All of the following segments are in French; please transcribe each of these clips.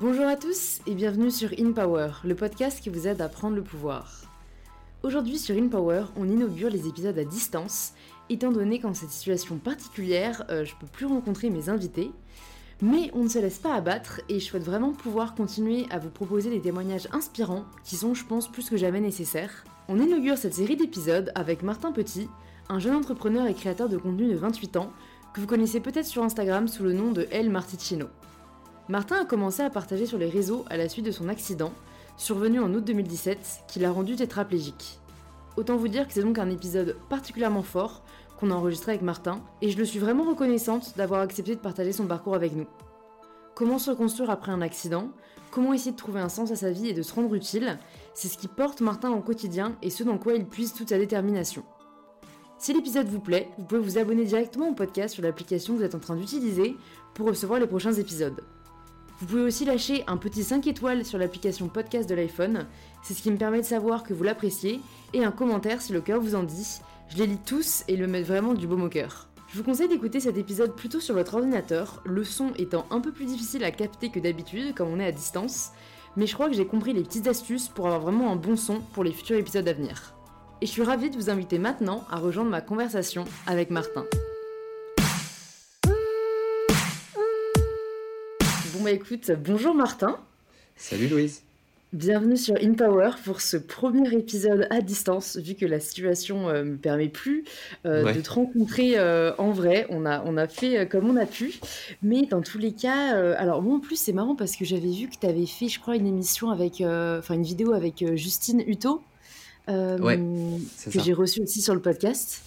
Bonjour à tous et bienvenue sur In Power, le podcast qui vous aide à prendre le pouvoir. Aujourd'hui sur In Power, on inaugure les épisodes à distance, étant donné qu'en cette situation particulière, euh, je peux plus rencontrer mes invités. Mais on ne se laisse pas abattre et je souhaite vraiment pouvoir continuer à vous proposer des témoignages inspirants qui sont, je pense, plus que jamais nécessaires. On inaugure cette série d'épisodes avec Martin Petit, un jeune entrepreneur et créateur de contenu de 28 ans que vous connaissez peut-être sur Instagram sous le nom de El Marticino. Martin a commencé à partager sur les réseaux à la suite de son accident, survenu en août 2017, qui l'a rendu tétraplégique. Autant vous dire que c'est donc un épisode particulièrement fort qu'on a enregistré avec Martin, et je le suis vraiment reconnaissante d'avoir accepté de partager son parcours avec nous. Comment se reconstruire après un accident, comment essayer de trouver un sens à sa vie et de se rendre utile, c'est ce qui porte Martin au quotidien et ce dans quoi il puise toute sa détermination. Si l'épisode vous plaît, vous pouvez vous abonner directement au podcast sur l'application que vous êtes en train d'utiliser pour recevoir les prochains épisodes. Vous pouvez aussi lâcher un petit 5 étoiles sur l'application podcast de l'iPhone, c'est ce qui me permet de savoir que vous l'appréciez, et un commentaire si le cœur vous en dit. Je les lis tous et ils me mettent vraiment du baume au cœur. Je vous conseille d'écouter cet épisode plutôt sur votre ordinateur, le son étant un peu plus difficile à capter que d'habitude comme on est à distance, mais je crois que j'ai compris les petites astuces pour avoir vraiment un bon son pour les futurs épisodes à venir. Et je suis ravie de vous inviter maintenant à rejoindre ma conversation avec Martin. Bon bah écoute, bonjour Martin. Salut Louise. Bienvenue sur InPower pour ce premier épisode à distance, vu que la situation ne euh, me permet plus euh, de te rencontrer euh, en vrai. On a, on a fait comme on a pu. Mais dans tous les cas, alors moi en plus c'est marrant parce que j'avais vu que tu avais fait, je crois, une émission avec, enfin une vidéo avec Justine Hutto. Que j'ai reçu aussi sur le podcast.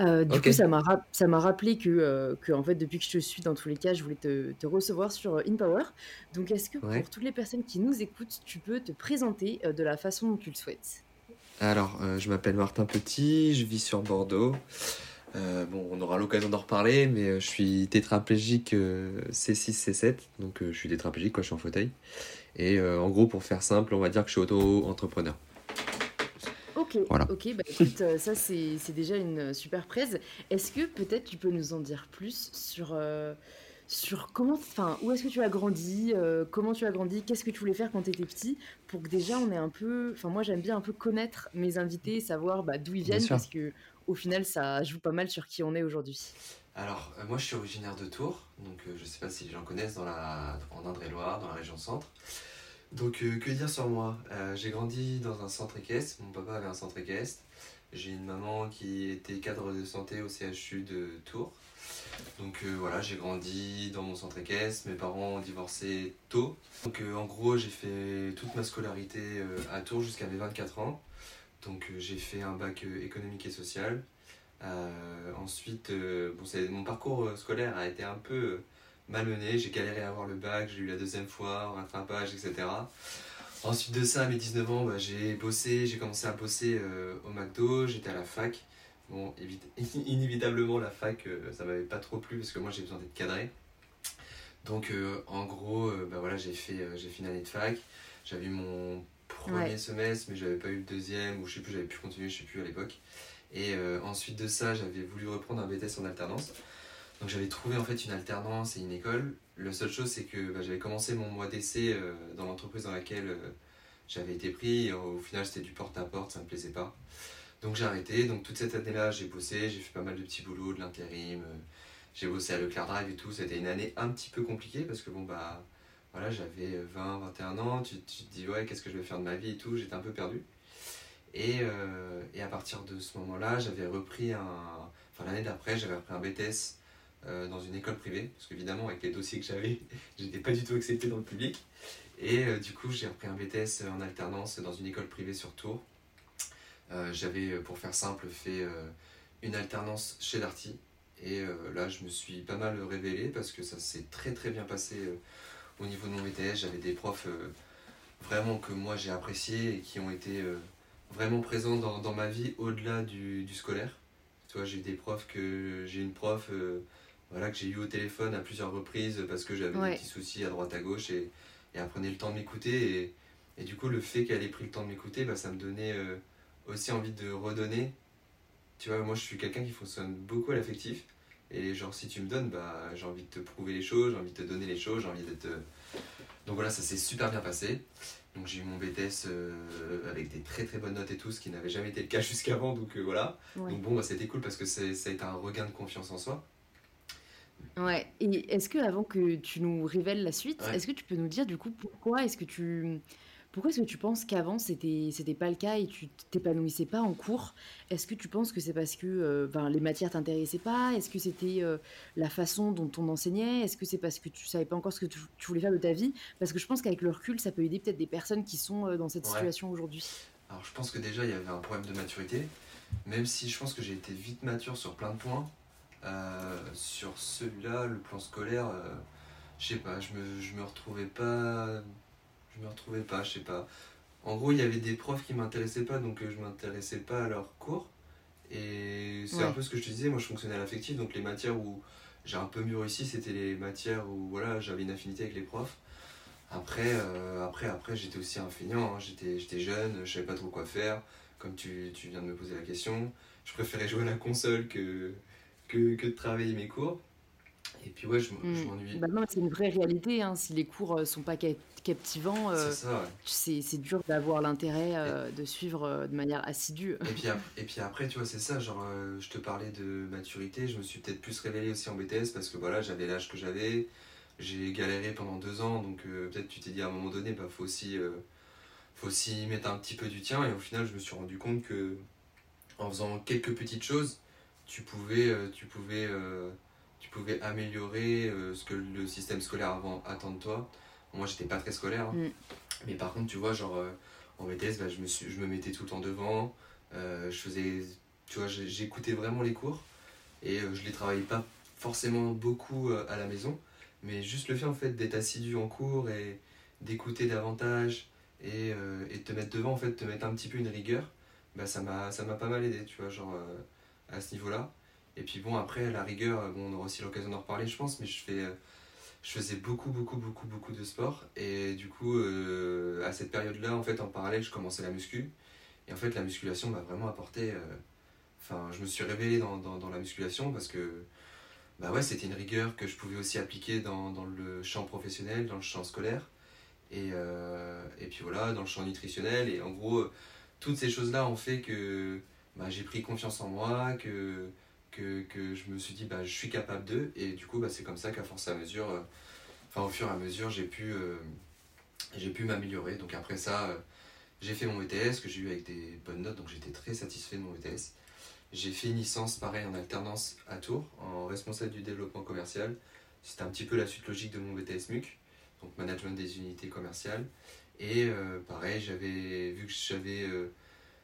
Euh, du coup, ça m'a, ça m'a rappelé que, euh, que, en fait, depuis que je te suis, dans tous les cas, je voulais te, te recevoir sur euh, InPower. Donc, est-ce que pour toutes les personnes qui nous écoutent, tu peux te présenter de la façon dont tu le souhaites? Alors, je m'appelle Martin Petit, je vis sur Bordeaux. bon, on aura l'occasion d'en reparler, mais je suis tétraplégique C6, C7, donc je suis tétraplégique quand je suis en fauteuil. Et en gros, pour faire simple, on va dire que je suis auto-entrepreneur. Ok, ok, bah écoute, euh, ça c'est déjà une super presse. Est-ce que peut-être tu peux nous en dire plus sur, euh, sur comment, enfin, où est-ce que tu as grandi, euh, comment tu as grandi, qu'est-ce que tu voulais faire quand tu étais petit, pour que déjà on ait un peu, enfin moi j'aime bien un peu connaître mes invités, savoir bah, d'où ils viennent, parce que au final ça joue pas mal sur qui on est aujourd'hui. Alors moi je suis originaire de Tours, donc je sais pas si les gens connaissent dans la, en Indre-et-Loire, dans la région centre. Donc, euh, que dire sur moi? Euh, J'ai grandi dans un centre équestre. Mon papa avait un centre équestre. J'ai une maman qui était cadre de santé au CHU de Tours. Donc euh, voilà, j'ai grandi dans mon centre équestre. Mes parents ont divorcé tôt. Donc en gros, j'ai fait toute ma scolarité à Tours jusqu'à mes 24 ans. Donc j'ai fait un bac économique et social. ensuite, bon, mon parcours scolaire a été un peu malmené, j'ai galéré à avoir le bac, j'ai eu la deuxième fois, rattrapage, etc. Ensuite de ça, à mes 19 ans, bah, j'ai bossé, j'ai commencé à bosser euh, au McDo, j'étais à la fac. Bon, inévitablement, la fac, euh, ça m'avait pas trop plu parce que moi j'ai besoin d'être cadré. Donc euh, en gros, bah, voilà, j'ai fait, j'ai fait une année de fac. J'avais eu mon premier semestre, mais j'avais pas eu le deuxième, ou je sais plus, j'avais pu continuer, je sais plus à l'époque. Et ensuite de ça, j'avais voulu reprendre un BTS en alternance. Donc j'avais trouvé en fait une alternance et une école. La seule chose c'est que bah, j'avais commencé mon mois d'essai euh, dans l'entreprise dans laquelle euh, j'avais été pris. au final c'était du porte-à-porte, ça me plaisait pas. Donc j'ai arrêté. Donc toute cette année-là j'ai bossé, j'ai fait pas mal de petits boulots, de l'intérim. Euh, j'ai bossé à Leclerc Drive et tout. C'était une année un petit peu compliquée parce que bon bah voilà j'avais 20, 21 ans. Tu, tu te dis ouais qu'est-ce que je vais faire de ma vie et tout. J'étais un peu perdu. Et, et à partir de ce moment-là j'avais repris un... Enfin l'année d'après j'avais repris un BTS euh, dans une école privée, parce qu'évidemment, avec les dossiers que j'avais, j'étais pas du tout accepté dans le public. Et euh, du coup, j'ai repris un BTS en alternance dans une école privée sur Tours. Euh, j'avais, pour faire simple, fait une alternance chez Darty. Et là, je me suis pas mal révélé parce que ça s'est très très bien passé au niveau de mon BTS. J'avais des profs vraiment que moi j'ai appréciés et qui ont été vraiment présents dans, dans ma vie au-delà du, du, scolaire. Tu vois, j'ai des profs que j'ai une prof voilà, que j'ai eu au téléphone à plusieurs reprises parce que j'avais des petits soucis à droite à gauche et, et elle prenait le temps de m'écouter. Et, et, du coup, le fait qu'elle ait pris le temps de m'écouter, bah, ça me donnait euh, aussi envie de redonner Tu vois, moi je suis quelqu'un qui fonctionne beaucoup à l'affectif. Et genre, si tu me donnes, bah, j'ai envie de te prouver les choses, j'ai envie de te donner les choses, j'ai envie de te. Donc voilà, ça s'est super bien passé. Donc j'ai eu mon BTS euh, avec des très très bonnes notes et tout, ce qui n'avait jamais été le cas jusqu'avant. Donc euh, voilà. Donc bon, bah, c'était cool parce que ça a été un regain de confiance en soi. Ouais. Et est-ce que avant que tu nous révèles la suite, est-ce que tu peux nous dire du coup pourquoi est-ce que tu pourquoi est-ce que tu penses qu'avant c'était c'était pas le cas et tu t'épanouissais pas en cours? Est-ce que tu penses que c'est parce que euh, les matières t'intéressaient pas? Est-ce que c'était euh, la façon dont on enseignait? Est-ce que c'est parce que tu savais pas encore ce que tu, voulais faire de ta vie? Parce que je pense qu'avec le recul, ça peut aider peut-être des personnes qui sont euh, dans cette situation aujourd'hui. Alors je pense que déjà il y avait un problème de maturité, même si je pense que j'ai été vite mature sur plein de points. Sur celui-là, le plan scolaire, je sais pas, je me, je me retrouvais pas je me retrouvais pas, je sais pas. En gros, il y avait des profs qui m'intéressaient pas, donc euh, je m'intéressais pas à leurs cours. Et c'est un peu ce que je te disais, moi je fonctionnais à l'affectif, donc les matières où j'ai un peu mieux réussi, c'était les matières où voilà, j'avais une affinité avec les profs. Après, euh, après, après j'étais aussi un feignant, hein. j'étais, j'étais jeune, je savais pas trop quoi faire, comme tu, tu, viens de me poser la question. Je préférais jouer à la console que, que, que de travailler mes cours. Et puis ouais, je, mm. m'ennuie. Bah c'est une vraie réalité. Hein. Si les cours euh, sont pas captivants, euh, c'est dur d'avoir l'intérêt euh, de suivre de manière assidue. Et puis, après, et puis après, tu vois, c'est ça. Genre, je te parlais de maturité. Je me suis peut-être plus révélé aussi en BTS parce que voilà, j'avais l'âge que j'avais. J'ai galéré pendant deux ans. Donc peut-être tu t'es dit à un moment donné, bah faut aussi, faut aussi mettre un petit peu du tien. Et au final, je me suis rendu compte que en faisant quelques petites choses, tu pouvais, tu pouvais tu pouvais améliorer euh, ce que le système scolaire avant attend de toi. Moi, j'étais pas très scolaire. Hein. Mm. Mais par contre, tu vois, genre, euh, en BTS, bah, je, me suis, je me mettais tout le temps devant. Euh, je faisais, tu vois, j'écoutais vraiment les cours. Et je les travaillais pas forcément beaucoup à la maison. Mais juste le fait, en fait, d'être assidu en cours et d'écouter davantage et, et de te mettre devant, en fait, te mettre un petit peu une rigueur, bah, ça m'a pas mal aidé, tu vois, genre, à ce niveau-là. Et puis bon, après, la rigueur, bon, on aura aussi l'occasion d'en reparler, je pense, mais je, fais, euh, je faisais beaucoup, beaucoup, beaucoup, beaucoup de sport. Et du coup, euh, à cette période-là, en fait, en parallèle, je commençais la muscu. Et en fait, la musculation m'a vraiment apporté. Euh, enfin, je me suis révélé dans, dans, la musculation parce que bah ouais, c'était une rigueur que je pouvais aussi appliquer dans, dans le champ professionnel, dans le champ scolaire. Et, et puis voilà, dans le champ nutritionnel. Et en gros, toutes ces choses-là ont fait que bah, j'ai pris confiance en moi, que que, que, je me suis dit bah, je suis capable d'eux. Et du coup bah, c'est comme ça qu'à force à mesure euh, enfin au fur et à mesure j'ai pu euh, pu m'améliorer. Donc après ça euh, j'ai fait mon ETS que j'ai eu avec des bonnes notes donc j'étais très satisfait de mon ETS j'ai fait une licence pareil en alternance à Tours en responsable du développement commercial. C'était un petit peu la suite logique de mon BTS MUC donc management des unités commerciales. Et pareil j'avais vu que j'avais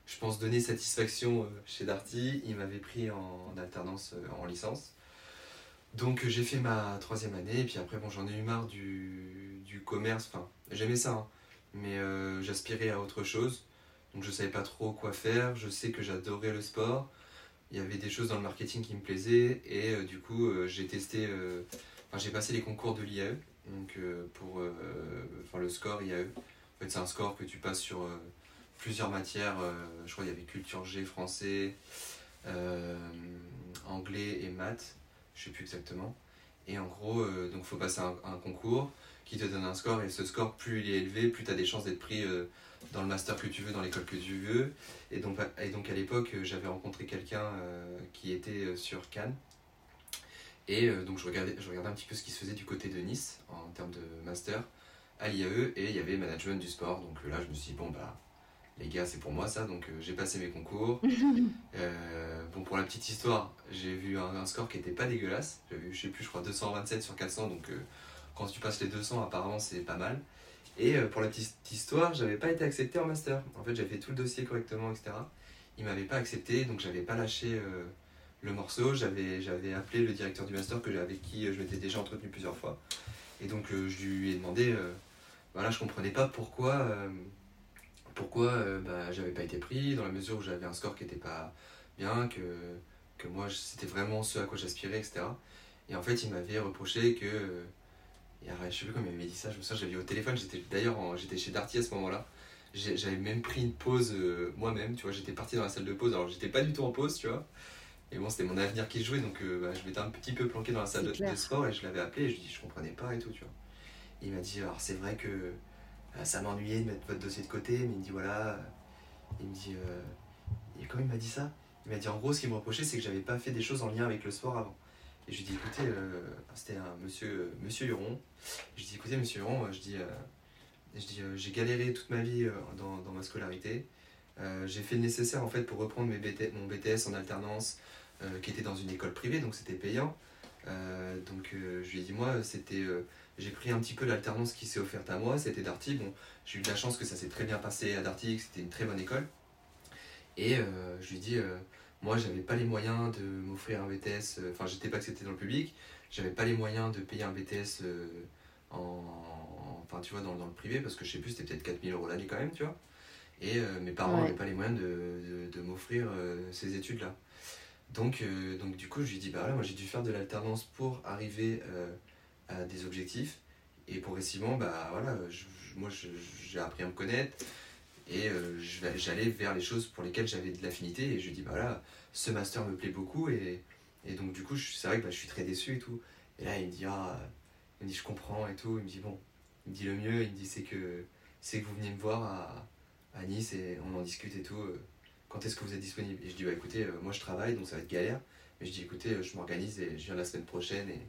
je pense, donner satisfaction euh, chez Darty. Il m'avait pris en, alternance euh, en licence. Donc euh, j'ai fait ma troisième année, et puis après, bon, j'en ai eu marre du, du commerce. Enfin, j'aimais ça, hein. mais j'aspirais à autre chose. Donc je savais pas trop quoi faire. Je sais que j'adorais le sport. Il y avait des choses dans le marketing qui me plaisaient, et du coup, j'ai testé. Enfin, j'ai passé les concours de l'IAE, donc pour enfin, le score IAE. En fait, c'est un score que tu passes sur plusieurs matières. Euh, je crois qu'il y avait culture G, français, euh, anglais et maths. Je sais plus exactement. Et en gros, euh, donc faut passer un, un, concours qui te donne un score et ce score, plus il est élevé, plus tu as des chances d'être pris dans le master que tu veux, dans l'école que tu veux. Et donc, et donc à l'époque, j'avais rencontré quelqu'un qui était sur Cannes. Et donc je regardais, je regardais un petit peu ce qui se faisait du côté de Nice en termes de master à l'IAE et il y avait management du sport. Donc là, je me suis dit, bon, bah, les gars, c'est pour moi ça, donc euh, j'ai passé mes concours. Euh, bon, pour la petite histoire, j'ai vu un, score qui était pas dégueulasse. J'ai vu, je sais plus, je crois 227 sur 400, donc euh, quand tu passes les 200, apparemment, c'est pas mal. Et pour la petite histoire, j'avais pas été accepté en master. En fait, j'avais fait tout le dossier correctement, etc. Il m'avait pas accepté, donc j'avais pas lâché le morceau. J'avais, j'avais appelé le directeur du master que, avec qui je m'étais déjà entretenu plusieurs fois. Et donc, je lui ai demandé, voilà, je comprenais pas pourquoi pourquoi euh, bah, j'avais pas été pris, dans la mesure où j'avais un score qui était pas bien, que, que moi c'était vraiment ce à quoi j'aspirais, etc. Et en fait, il m'avait reproché que. Et je sais plus comment il m'avait dit ça, je me souviens, j'avais au téléphone, j'étais d'ailleurs j'étais chez Darty à ce moment-là. j'avais même pris une pause euh, moi-même, tu vois, j'étais parti dans la salle de pause, alors j'étais pas du tout en pause, tu vois. Et bon, c'était mon avenir qui jouait, donc euh, bah, je m'étais un petit peu planqué dans la salle de, sport et je l'avais appelé et je lui dis, je comprenais pas et tout, tu vois. il m'a dit, alors c'est vrai que euh, ça m'ennuyait de mettre votre dossier de côté, mais il me dit, voilà, il me dit, et comment il m'a dit ça? Il m'a dit, en gros, ce qu'il me reprochait, c'est que j'avais pas fait des choses en lien avec le sport avant. Et je lui dis, écoutez, c'était un monsieur, monsieur Huron. Je lui dis, écoutez, monsieur Huron, je dis, je dis, euh, j'ai galéré toute ma vie euh, dans, dans, ma scolarité. Euh, j'ai fait le nécessaire en fait pour reprendre mon BTS en alternance qui était dans une école privée, donc c'était payant. Donc je lui ai dit, moi, c'était j'ai pris un petit peu l'alternance qui s'est offerte à moi, c'était Darty. Bon, j'ai eu de la chance que ça s'est très bien passé à Darty, que c'était une très bonne école. Et je lui ai dit, moi, j'avais pas les moyens de m'offrir un BTS, enfin, j'étais pas accepté dans le public, j'avais pas les moyens de payer un BTS en, enfin tu vois, dans, dans, le privé, parce que je sais plus, c'était peut-être 4000 euros l'année quand même, tu vois. Et euh, mes parents n'avaient pas les moyens de, de, m'offrir euh, ces études-là. Donc, euh, donc du coup, je lui dis, bah voilà, moi j'ai dû faire de l'alternance pour arriver à des objectifs. Et progressivement, bah voilà, moi j'ai appris à me connaître et j'allais vers les choses pour lesquelles j'avais de l'affinité. Et je lui dis, bah voilà, ce master me plaît beaucoup. Et, et donc du coup, c'est vrai que bah, je suis très déçu et tout. Et là, il me dit, ah, il me dit, je comprends et tout. Il me dit, bon, il me dit le mieux, il me dit c'est que, que vous venez me voir à, Nice et on en discute et tout. Euh, quand est-ce que vous êtes disponible Et je dis, bah écoutez, euh, moi je travaille donc ça va être galère. Mais je dis, écoutez, euh, je m'organise et je viens la semaine prochaine. Et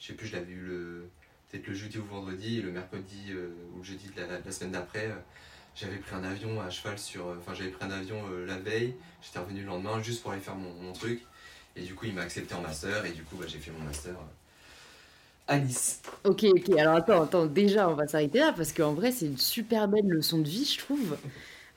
je sais plus, je l'avais eu le, peut-être le jeudi ou vendredi. Et le mercredi ou le jeudi de la, semaine d'après, j'avais pris un avion à cheval sur. Enfin, j'avais pris un avion la veille. J'étais revenu le lendemain juste pour aller faire mon, mon truc. Et du coup, il m'a accepté en master. Et du coup, bah, j'ai fait mon master Alice. Ok, ok. Alors attends, attends. Déjà, on va s'arrêter là parce qu'en vrai, c'est une super belle leçon de vie, je trouve.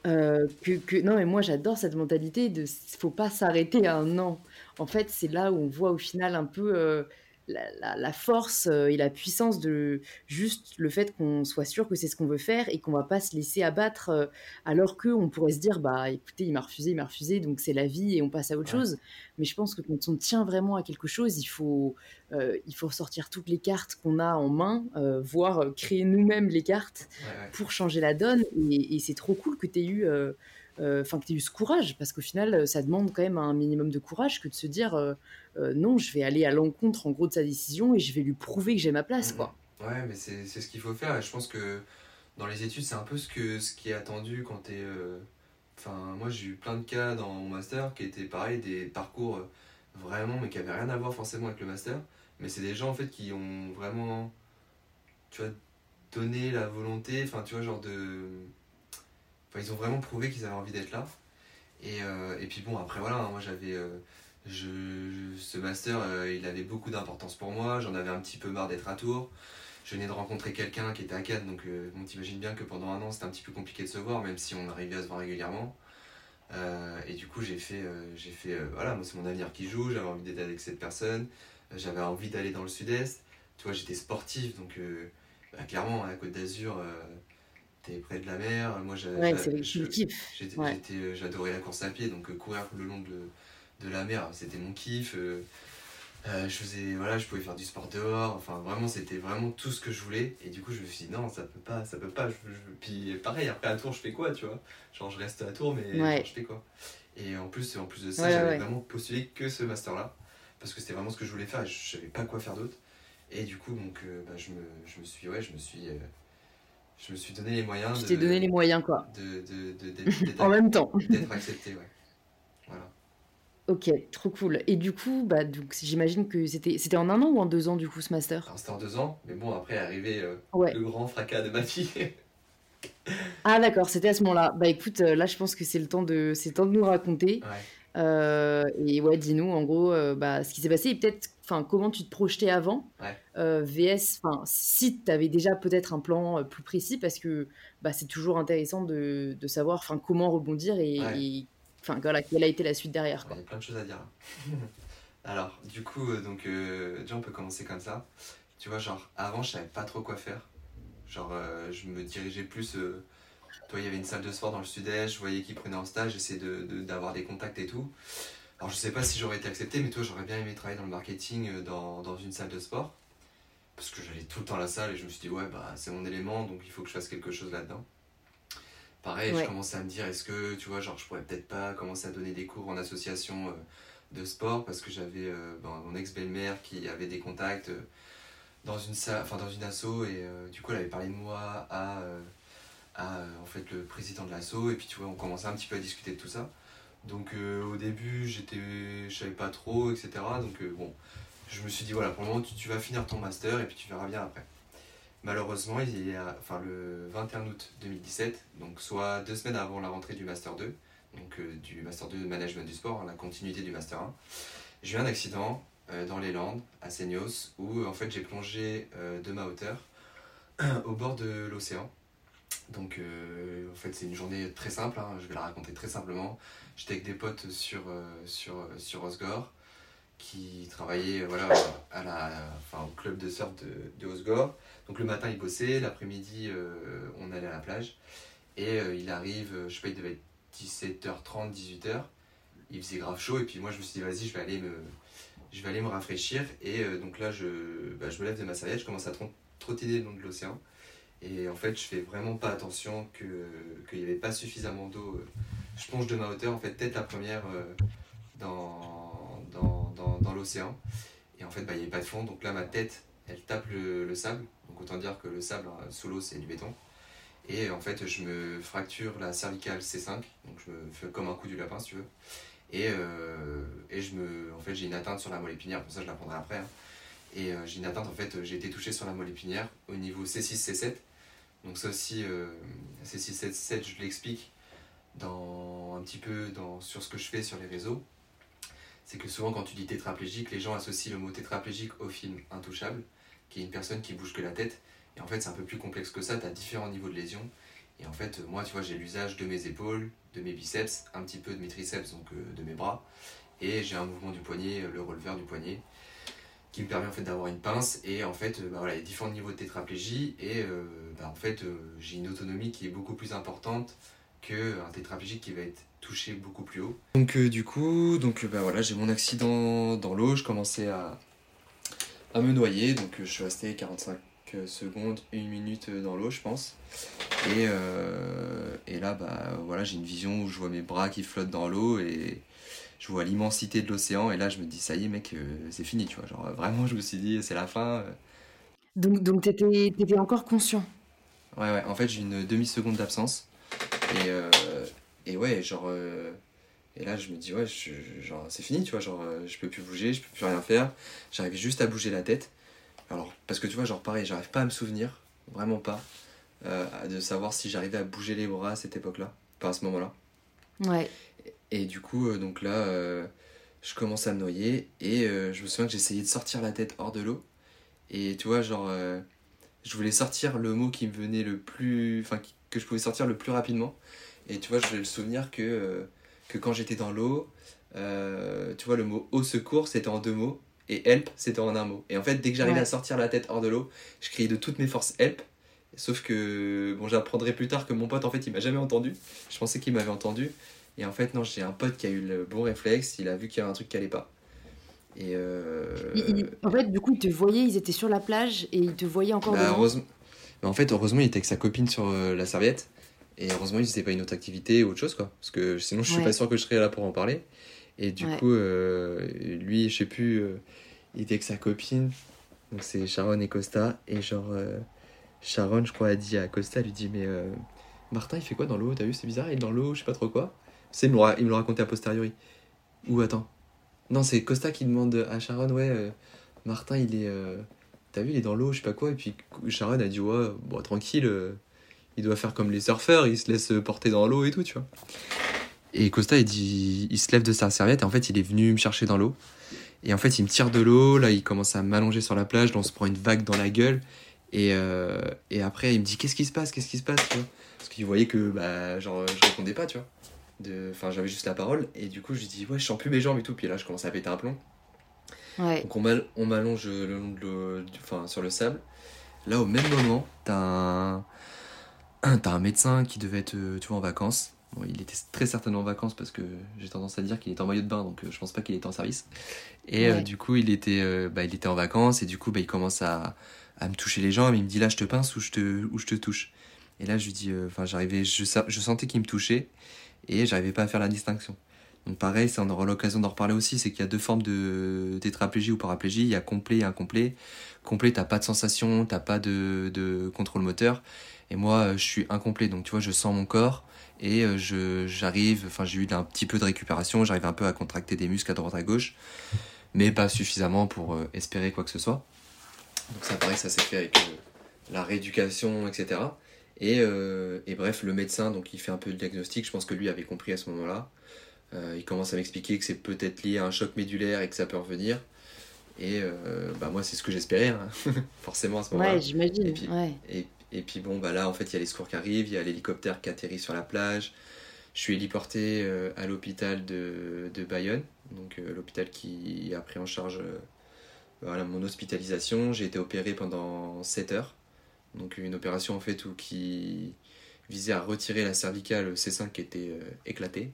Euh, que, non, mais moi, j'adore cette mentalité de faut pas s'arrêter à un an. En fait, c'est là où on voit au final un peu euh, la, force euh, et la puissance de juste le fait qu'on soit sûr que c'est ce qu'on veut faire et qu'on va pas se laisser abattre euh, alors que on pourrait se dire bah écoutez il m'a refusé il m'a refusé donc c'est la vie et on passe à autre chose. Mais je pense que quand on tient vraiment à quelque chose il faut euh, il faut sortir toutes les cartes qu'on a en main voire créer nous-mêmes les cartes pour changer la donne. Et, et c'est trop cool que tu aies eu euh, enfin que tu aies eu ce courage, parce qu'au final, euh, ça demande quand même un minimum de courage que de se dire euh, non, je vais aller à l'encontre en gros de sa décision et je vais lui prouver que j'ai ma place, quoi. Mmh. Ouais, mais c'est ce qu'il faut faire et je pense que dans les études, c'est un peu ce, que, ce qui est attendu quand tu es. Enfin, moi j'ai eu plein de cas dans mon master qui étaient pareil, des parcours vraiment, mais qui n'avaient rien à voir forcément avec le master. Mais c'est des gens en fait qui ont vraiment, tu vois, donné la volonté, enfin, tu vois, genre de ils ont vraiment prouvé qu'ils avaient envie d'être là. Et, euh, et, puis bon, après voilà, hein, moi j'avais. Euh, je, ce master, euh, il avait beaucoup d'importance pour moi. J'en avais un petit peu marre d'être à Tours. Je venais de rencontrer quelqu'un qui était à Cannes, donc t'imagines bien que pendant un an c'était un petit peu compliqué de se voir, même si on arrivait à se voir régulièrement. et du coup, j'ai fait, fait voilà, moi c'est mon avenir qui joue, j'avais envie d'être avec cette personne, j'avais envie d'aller dans le sud-est. Tu vois, j'étais sportif, donc bah, clairement, à la Côte d'Azur, t'es près de la mer. Moi, ouais, euh, j'adorais la course à pied, donc euh, courir le long de, de la mer, c'était mon kiff. Euh, je faisais, voilà, je pouvais faire du sport dehors. Enfin, vraiment, c'était vraiment tout ce que je voulais. Et du coup, je me suis dit non, ça peut pas, ça peut pas. Puis pareil, après à Tours, je fais quoi, tu vois? Genre, je reste à Tours, mais je fais quoi? Et en plus, en plus de ça, j'avais vraiment postulé que ce master-là parce que c'était vraiment ce que je voulais faire et je savais pas quoi faire d'autre. Et du coup, donc, bah, je, me, je me suis, ouais, je me suis je me suis donné les moyens. Tu t'es donné les moyens, quoi. De, de, en même temps. D'être accepté, ouais. Voilà. Ok, trop cool. Et du coup, bah, j'imagine que c'était, c'était en un an ou en deux ans, du coup, ce master? C'était en deux ans, mais bon, après arrivé euh, le grand fracas de ma fille. ah, d'accord, c'était à ce moment-là. Bah écoute, euh, là, je pense que c'est le temps de, c'est le temps de nous raconter. Ouais. Euh, et ouais, dis-nous en gros euh, bah, ce qui s'est passé et peut-être comment tu te projetais avant. Euh, VS, si tu avais déjà peut-être un plan plus précis parce que bah, c'est toujours intéressant de, de savoir comment rebondir et, enfin voilà, quelle a été la suite derrière. Il y a plein de choses à dire Alors, du coup, donc, déjà on peut commencer comme ça. Tu vois, genre avant je savais pas trop quoi faire. Genre, je me dirigeais plus toi, il y avait une salle de sport dans le sud-est, je voyais qu'ils prenaient en stage, j'essayais d'avoir de, des contacts et tout. Alors, je sais pas si j'aurais été accepté, mais toi, j'aurais bien aimé travailler dans le marketing euh, dans, dans une salle de sport. Parce que j'allais tout le temps à la salle et je me suis dit, ouais, bah, c'est mon élément, donc il faut que je fasse quelque chose là-dedans. Pareil, Ouais. je commençais à me dire, est-ce que, tu vois, genre, je pourrais peut-être pas commencer à donner des cours en association euh, de sport parce que j'avais euh, ben, mon ex-belle-mère qui avait des contacts euh, dans une salle, enfin dans une asso et du coup elle avait parlé de moi à, à en fait le président de l'asso et puis tu vois on commençait un petit peu à discuter de tout ça. Donc euh, au début j'étais, je savais pas trop etc. Donc euh, bon, je me suis dit voilà pour le moment tu, vas finir ton master et puis tu verras bien après. Malheureusement, il y enfin, le 21 août 2017, donc soit deux semaines avant la rentrée du Master 2, donc euh, du Master 2 de Management du Sport, hein, la continuité du Master 1, j'ai eu un accident dans les Landes, à Seignos, où en fait j'ai plongé de ma hauteur au bord de l'océan. Donc en fait c'est une journée très simple, hein, je vais la raconter très simplement. J'étais avec des potes sur, euh, sur, sur Osgore qui travaillaient voilà, à la, enfin, au club de surf de, de Osgore. Donc le matin ils bossaient, l'après-midi euh, on allait à la plage. Et euh, il arrive, euh, je sais pas, il devait être 17h30, 18h. Il faisait grave chaud et puis moi je me suis dit vas-y je vais aller me, je vais aller me rafraîchir. Et euh, donc là je, bah, je me lève de ma serviette, je commence à trottiner le long de l'océan. Et en fait je fais vraiment pas attention que, qu'il n'y avait pas suffisamment d'eau. Je plonge de ma hauteur, en fait tête la première euh, dans, dans, dans, l'océan. Et en fait bah, il n'y avait pas de fond, donc là ma tête elle tape le, le sable. Donc autant dire que le sable hein, sous l'eau c'est du béton. Et en fait, je me fracture la cervicale C5, donc je me fais comme un coup du lapin, si tu veux. Et, euh, et je me, en fait, j'ai une atteinte sur la moelle épinière, pour ça je la prendrai après. hein. Et euh, j'ai une atteinte, en fait, j'ai été touché sur la moelle épinière au niveau C6, C7. Donc ça aussi, euh, C6, C7, je l'explique dans, un petit peu dans, sur ce que je fais sur les réseaux. C'est que souvent, quand tu dis tétraplégique, les gens associent le mot tétraplégique au film Intouchable, qui est une personne qui bouge que la tête. Et en fait, c'est un peu plus complexe que ça, tu as différents niveaux de lésions. Et en fait, moi, tu vois, j'ai l'usage de mes épaules, de mes biceps, un petit peu de mes triceps, donc euh, de mes bras. Et j'ai un mouvement du poignet, euh, le releveur du poignet, qui me permet en fait d'avoir une pince. Et en fait, euh, bah, voilà, il y a différents niveaux de tétraplégie. Et bah, en fait, j'ai une autonomie qui est beaucoup plus importante qu'un tétraplégique qui va être touché beaucoup plus haut. Donc euh, du coup, donc, euh, bah, voilà, j'ai mon accident dans l'eau, je commençais à, à me noyer, donc euh, je suis resté 45 secondes, une minute dans l'eau, je pense. Et, euh, et là, bah, voilà, j'ai une vision où je vois mes bras qui flottent dans l'eau et je vois l'immensité de l'océan. Et là, je me dis, ça y est, mec, euh, c'est fini, tu vois. Genre, vraiment, je me suis dit, c'est la fin. Donc, donc t'étais, t'étais encore conscient? Ouais, ouais, en fait, j'ai une demi-seconde d'absence. Et, euh, et ouais, genre. euh, et là, je me dis, ouais, je- genre, c'est fini, tu vois. Genre, euh, je peux plus bouger, je peux plus rien faire. J'arrive juste à bouger la tête. Alors, parce que tu vois, genre, pareil, j'arrive pas à me souvenir, vraiment pas, euh, de savoir si j'arrivais à bouger les bras à cette époque-là, pas à ce moment-là. Ouais. Et du coup, donc là, je commence à me noyer et je me souviens que j'essayais de sortir la tête hors de l'eau. Et tu vois, genre, je voulais sortir le mot qui me venait le plus. Enfin, qui- que je pouvais sortir le plus rapidement. Et tu vois, j'ai le souvenir que, euh, que quand j'étais dans l'eau, euh, tu vois, le mot au secours, c'était en deux mots. Et help, c'était en un mot. Et en fait, dès que j'arrivais Ouais. à sortir la tête hors de l'eau, je criais de toutes mes forces help. Sauf que, bon, j'apprendrai plus tard que mon pote, en fait, il m'a jamais entendu. Je pensais qu'il m'avait entendu. Et en fait, non, j'ai un pote qui a eu le bon réflexe, il a vu qu'il y avait un truc qui allait pas. Et euh, Il- il- en fait, du coup, ils te voyaient, ils étaient sur la plage et ils te voyaient encore bah, heureusement... Mais en fait, heureusement, il était avec sa copine sur euh, la serviette. Et heureusement, il faisait pas une autre activité ou autre chose, quoi. Parce que sinon, je suis Ouais. pas sûr que je serais là pour en parler. Et du Ouais. coup, euh, lui, je sais plus, euh, il était avec sa copine. Donc, c'est Sharon et Costa. Et genre, euh, Sharon, je crois, a dit à Costa, elle lui dit, mais Martin, il fait quoi dans l'eau? T'as vu, c'est bizarre, il est dans l'eau, je sais pas trop quoi. C'est, il me l'a il me l'a raconté a posteriori. Ou attends. Non, c'est Costa qui demande à Sharon, ouais, Martin, il est. T'as vu, il est dans l'eau, je sais pas quoi. Et puis Sharon a dit, ouais, bon, tranquille, euh, il doit faire comme les surfeurs, il se laisse porter dans l'eau et tout, tu vois. Et Costa, il dit, il se lève de sa serviette, et en fait, il est venu me chercher dans l'eau. Et en fait, il me tire de l'eau, là, il commence à m'allonger sur la plage, on se prend une vague dans la gueule. Et, euh, et après, il me dit, qu'est-ce qui se passe, qu'est-ce qui se passe, tu vois. Parce qu'il voyait que, bah, genre, je répondais pas, tu vois. Enfin, j'avais juste la parole, et du coup, je lui dis, ouais, je sens plus mes jambes et tout. Puis là, je commence à péter un plomb. Ouais. Donc on m'all- on m'allonge le long de enfin, sur le sable. Là, au même moment, t'as un... t'as un médecin qui devait être, euh, tu vois, en vacances. Bon, il était très certainement en vacances parce que j'ai tendance à dire qu'il était en maillot de bain, donc euh, je pense pas qu'il était en service. Et euh, du coup, il était, euh, bah, il était en vacances et du coup, bah, il commence à, à me toucher les jambes. Il me dit là, je te pince ou je te, ou je te touche. Et là, je lui dis, enfin, j'arrivais, je, je sentais qu'il me touchait et j'arrivais pas à faire la distinction. Donc pareil, ça on aura l'occasion d'en reparler aussi, c'est qu'il y a deux formes de tétraplégie ou paraplégie, il y a complet et incomplet. Complet, t'as pas de sensation, t'as pas de, contrôle moteur. Et moi, je suis incomplet, donc tu vois, je sens mon corps et euh, j'arrive, enfin j'ai eu un petit peu de récupération, j'arrive un peu à contracter des muscles à droite à gauche, mais pas suffisamment pour euh, espérer quoi que ce soit. Donc ça pareil, ça s'est fait avec euh, la rééducation, etc. Et, et, bref, le médecin, donc il fait un peu de diagnostic, je pense que lui avait compris à ce moment-là. Euh, il commence à m'expliquer que c'est peut-être lié à un choc médulaire et que ça peut revenir. Et euh, bah moi, c'est ce que j'espérais, hein. forcément à ce moment-là. Ouais, j'imagine. Et puis, et, et, puis bon, bah là, en fait, il y a les secours qui arrivent, il y a l'hélicoptère qui atterrit sur la plage. Je suis héliporté euh, à l'hôpital de, de, Bayonne, donc l'hôpital qui a pris en charge voilà, mon hospitalisation. J'ai été opéré pendant 7 heures. Donc une opération en fait où qui visait à retirer la cervicale C5 qui était éclatée.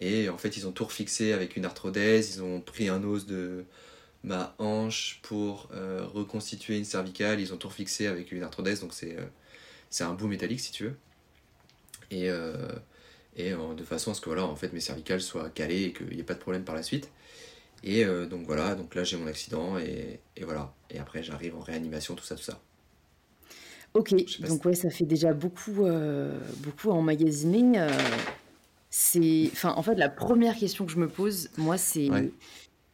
Et en fait, ils ont tout refixé avec une arthrodèse, ils ont pris un os de ma hanche pour euh, reconstituer une cervicale, ils ont tout refixé avec une arthrodèse, donc c'est euh, un bout métallique si tu veux. Et, euh, et de façon à ce que voilà, en fait, mes cervicales soient calées et qu'il n'y ait pas de problème par la suite. Et donc voilà, donc là j'ai mon accident et, et, voilà. Et après j'arrive en réanimation, tout ça, tout ça. Ok, donc ouais, ça fait déjà beaucoup, beaucoup à emmagasiner c'est. Enfin, en fait, la première question que je me pose, moi, c'est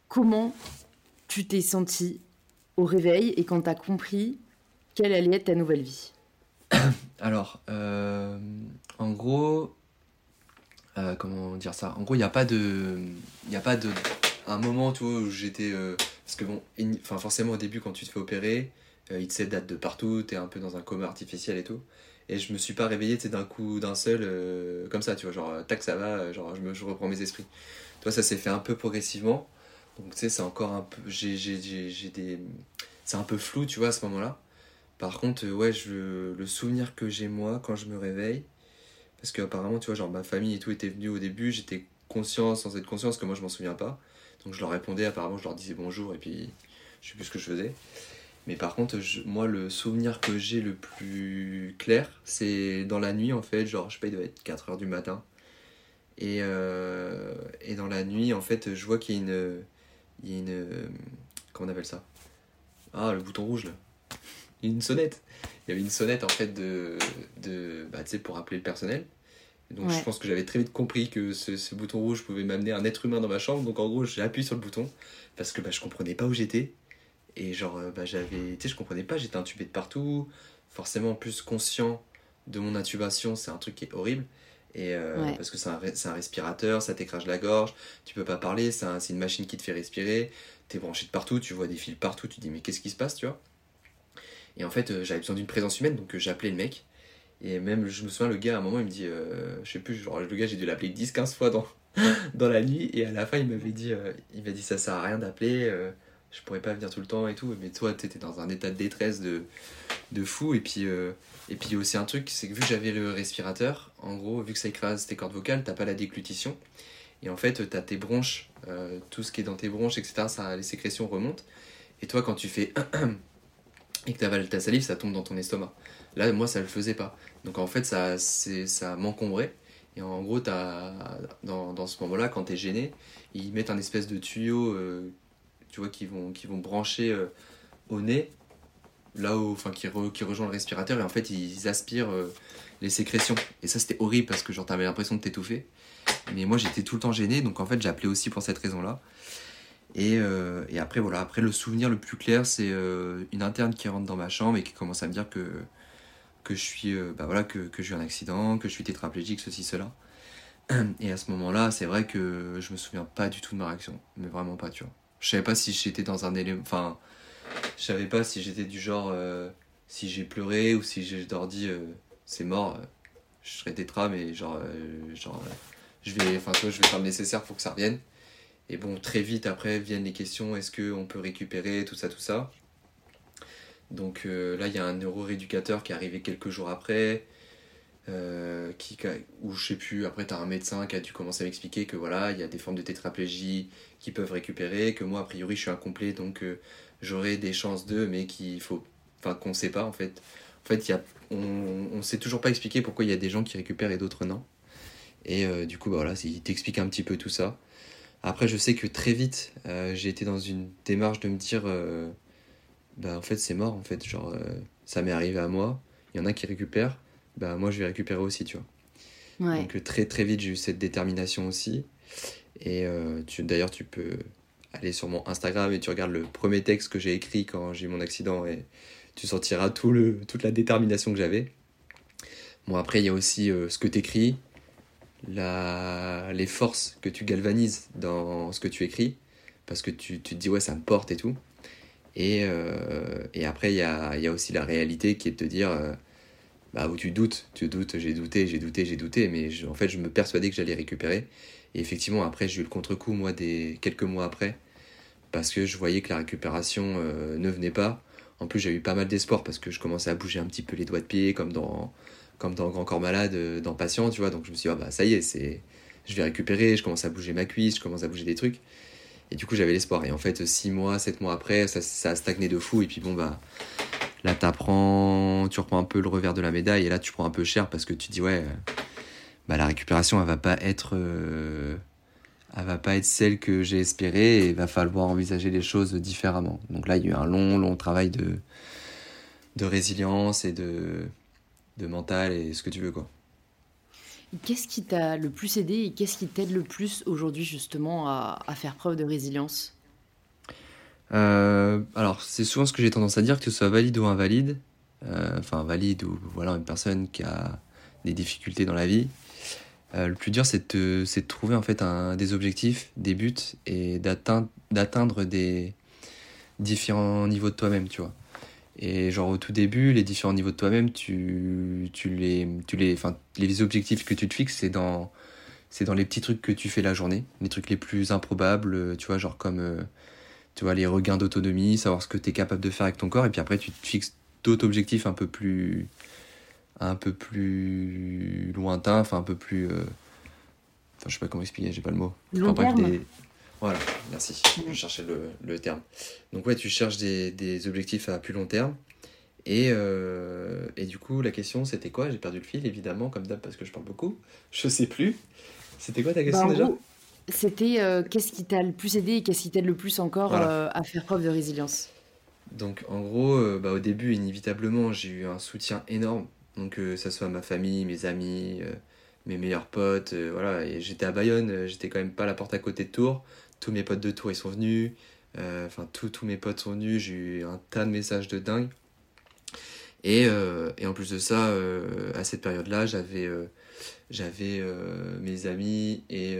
comment tu t'es senti au réveil et quand tu as compris quelle allait être ta nouvelle vie? Alors, euh, en gros, euh, comment dire ça? En gros, il n'y a pas de. Il n'y a pas de. Un moment où j'étais. Euh, parce que bon, enfin, forcément, au début, quand tu te fais opérer, il te sait date de partout, tu es un peu dans un coma artificiel et tout et je me suis pas réveillé d'un coup d'un seul euh, comme ça tu vois genre euh, tac ça va euh, genre je, je reprends mes esprits. Toi ça s'est fait un peu progressivement. Donc tu sais c'est encore un peu j'ai des c'est un peu flou tu vois à ce moment là par contre ouais je, le souvenir que j'ai moi quand je me réveille parce que apparemment tu vois genre ma famille et tout était venue au début j'étais conscient sans être conscience que moi je m'en souviens pas. Donc je leur répondais apparemment je leur disais bonjour et puis je sais plus ce que je faisais mais par contre, moi, le souvenir que j'ai le plus clair, c'est dans la nuit, en fait, genre, je sais pas, il doit être 4h du matin. Et, euh, et dans la nuit, en fait, je vois qu'il y a une... Il y a une... Comment on appelle ça? Ah, le bouton rouge, là. Il y a une sonnette. Il y avait une sonnette, en fait, de... de bah, tu sais, pour appeler le personnel. Donc je pense que j'avais très vite compris que ce, ce bouton rouge pouvait m'amener un être humain dans ma chambre. Donc en gros, j'ai appuyé sur le bouton parce que bah, je comprenais pas où j'étais. Et genre, euh, bah, j'avais. Tu sais, je comprenais pas, j'étais intubé de partout. Forcément, plus conscient de mon intubation, c'est un truc qui est horrible. Et euh, Parce que c'est un, un, respirateur, ça t'écrase la gorge, tu peux pas parler, c'est un, une machine qui te fait respirer, t'es branché de partout, tu vois des fils partout, tu te dis mais qu'est-ce qui se passe, tu vois? Et en fait, euh, j'avais besoin d'une présence humaine, donc j'ai appelé le mec. Et même, je me souviens, le gars, à un moment, il me dit, je sais plus, genre, le gars, j'ai dû l'appeler 10-15 fois dans, dans la nuit, et à la fin, il m'avait dit, il m'a dit, ça sert à rien d'appeler, je pourrais pas venir tout le temps et tout. Mais toi, tu étais dans un état de détresse de, fou. Et puis, euh, et puis aussi un truc, c'est que vu que j'avais le respirateur, en gros, vu que ça écrase tes cordes vocales, t'as pas la déglutition. Et en fait, tu as tes bronches, euh, tout ce qui est dans tes bronches, etc., ça, les sécrétions remontent. Et toi, quand tu fais et que tu avales ta salive, ça tombe dans ton estomac. Là, moi, ça le faisait pas. Donc en fait, ça, ça m'encombrait. Et en gros, dans ce moment-là, quand tu es gêné, ils mettent un espèce de tuyau euh, tu vois, qui vont, qui vont brancher euh, au nez, là où, enfin, qui, qui rejoint le respirateur, et en fait, ils aspirent euh, les sécrétions. Et ça, c'était horrible parce que, genre, t'avais l'impression de t'étouffer. Mais moi, j'étais tout le temps gêné, donc en fait, appelé aussi pour cette raison-là. Et, euh, et, après, voilà, après, le souvenir le plus clair, c'est une interne qui rentre dans ma chambre et qui commence à me dire que, que je suis, bah voilà, que, que j'ai eu un accident, que je suis tétraplégique, ceci, cela. Et à ce moment-là, c'est vrai que je me souviens pas du tout de ma réaction, mais vraiment pas, tu vois. Je savais pas si j'étais dans un élément. Enfin, je savais pas si j'étais du genre. Euh, si j'ai pleuré ou si j'ai dit euh, c'est mort, euh, je serais tétra, mais genre. genre je vais, enfin, je vais faire le nécessaire pour que ça revienne. Et bon, très vite après viennent les questions est-ce qu'on peut récupérer, tout ça, tout ça. Donc là, il y a un neurorééducateur qui est arrivé quelques jours après. Euh, qui, ou je sais plus, après tu as un médecin qui a dû commencer à m'expliquer que voilà, il y a des formes de tétraplégie qui peuvent récupérer, que moi a priori je suis incomplet donc euh, j'aurai des chances d'eux, mais qu'il faut, enfin qu'on sait pas en fait. En fait, y a, on ne sait toujours pas expliquer pourquoi il y a des gens qui récupèrent et d'autres non. Et euh, du coup, bah, voilà, il t'explique un petit peu tout ça. Après, je sais que très vite, euh, j'ai été dans une démarche de me dire, euh, bah en fait, c'est mort, en fait, genre, ça m'est arrivé à moi, il y en a qui récupèrent, bah moi, je vais récupérer aussi, tu vois. Donc, très très vite, j'ai eu cette détermination aussi. Et d'ailleurs, tu peux aller sur mon Instagram et tu regardes le premier texte que j'ai écrit quand j'ai eu mon accident et tu sentiras tout le, toute la détermination que j'avais. Bon, après, il y a aussi ce que tu écris, la, les forces que tu galvanises dans ce que tu écris, parce que tu, tu te dis ouais ça me porte et tout. Et, euh, et après il y a, y a, aussi la réalité qui est de te dire euh, bah, où tu doutes, tu doutes, j'ai douté, j'ai douté, j'ai douté, mais en fait je me persuadais que j'allais récupérer. Et effectivement après j'ai eu le contre-coup moi des quelques mois après, parce que je voyais que la récupération euh, ne venait pas. En plus j'ai eu pas mal d'espoir parce que je commençais à bouger un petit peu les doigts de pied comme dans comme dans Grand Corps Malade, euh, dans Patient, tu vois. Donc je me suis dit, ah bah ça y est, c'est, je vais récupérer, je commence à bouger ma cuisse, je commence à bouger des trucs. Et du coup, j'avais l'espoir. Et en fait, 6 mois, 7 mois après, ça, ça, a stagné de fou. Et puis bon, bah là, tu reprends un peu le revers de la médaille. Et là, tu prends un peu cher parce que tu dis, ouais, bah la récupération, elle va pas être. Euh, elle va pas être celle que j'ai espérée et il va falloir envisager les choses différemment. Donc là, il y a eu un long, long travail de, résilience et de, de mental et ce que tu veux quoi. Qu'est-ce qui t'a le plus aidé et qu'est-ce qui t'aide le plus aujourd'hui justement à, faire preuve de résilience? Euh, Alors c'est souvent ce que j'ai tendance à dire, que ce soit valide ou invalide, euh, enfin valide ou voilà une personne qui a des difficultés dans la vie. Euh, le plus dur c'est de, de, trouver en fait un, des objectifs, des buts et d'atteindre des différents niveaux de toi-même, tu vois. Et genre au tout début, les différents niveaux de toi-même, tu, tu les, tu les, enfin, les objectifs que tu te fixes, c'est dans, c'est dans les petits trucs que tu fais la journée, les trucs les plus improbables, tu vois, genre comme, tu vois, les regains d'autonomie, savoir ce que tu es capable de faire avec ton corps, et puis après tu te fixes d'autres objectifs un peu plus, un peu plus lointains, enfin un peu plus, euh, enfin je sais pas comment expliquer, j'ai pas le mot. Long terme. Voilà, merci. Je cherchais le, le, terme. Donc ouais, tu cherches des, des, objectifs à plus long terme. Et, euh, et du coup, la question, c'était quoi? J'ai perdu le fil, évidemment, comme d'hab, parce que je parle beaucoup. Je sais plus. C'était quoi ta question bah, déjà? C'était euh, qu'est-ce qui t'a le plus aidé et qu'est-ce qui t'aide le plus encore euh, à faire preuve de résilience? Donc en gros, bah, au début, inévitablement, j'ai eu un soutien énorme. Donc que ça soit ma famille, mes amis, mes meilleurs potes, voilà. Et j'étais à Bayonne, j'étais quand même pas à la porte à côté de Tours tous mes potes de tour ils sont venus. Euh, enfin, tous mes potes sont venus. J'ai eu un tas de messages de dingue. Et, euh, et en plus de ça, euh, à cette période-là, j'avais j'avais mes amis et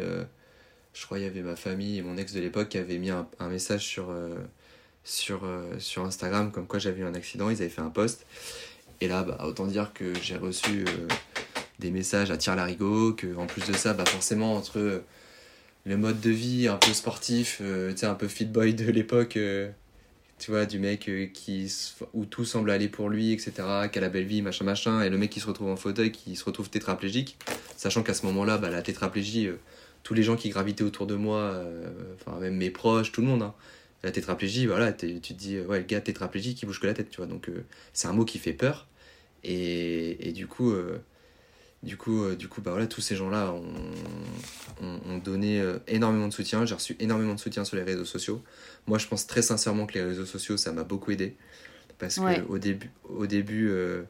je crois qu'il y avait ma famille et mon ex de l'époque qui avaient mis un, message sur, sur, sur Instagram comme quoi j'avais eu un accident. Ils avaient fait un post. Et là, bah, autant dire que j'ai reçu des messages à tir larigot, que en plus de ça, bah, forcément, entre le mode de vie un peu sportif, euh, sais, un peu fit boy de l'époque, euh, tu vois, du mec euh, qui, où tout semble aller pour lui, etc., qui a la belle vie, machin, machin, et le mec qui se retrouve en fauteuil, qui se retrouve tétraplégique, sachant qu'à ce moment-là, bah, la tétraplégie, tous les gens qui gravitaient autour de moi, enfin, même mes proches, tout le monde, hein, la tétraplégie, voilà, tu te dis, ouais, le gars tétraplégique, qui bouge que la tête, tu vois, donc c'est un mot qui fait peur, et, et du coup du coup, euh, du coup bah voilà, tous ces gens-là ont, donné euh, énormément de soutien. J'ai reçu énormément de soutien sur les réseaux sociaux. Moi, je pense très sincèrement que les réseaux sociaux, ça m'a beaucoup aidé. Parce que au début, au début, euh,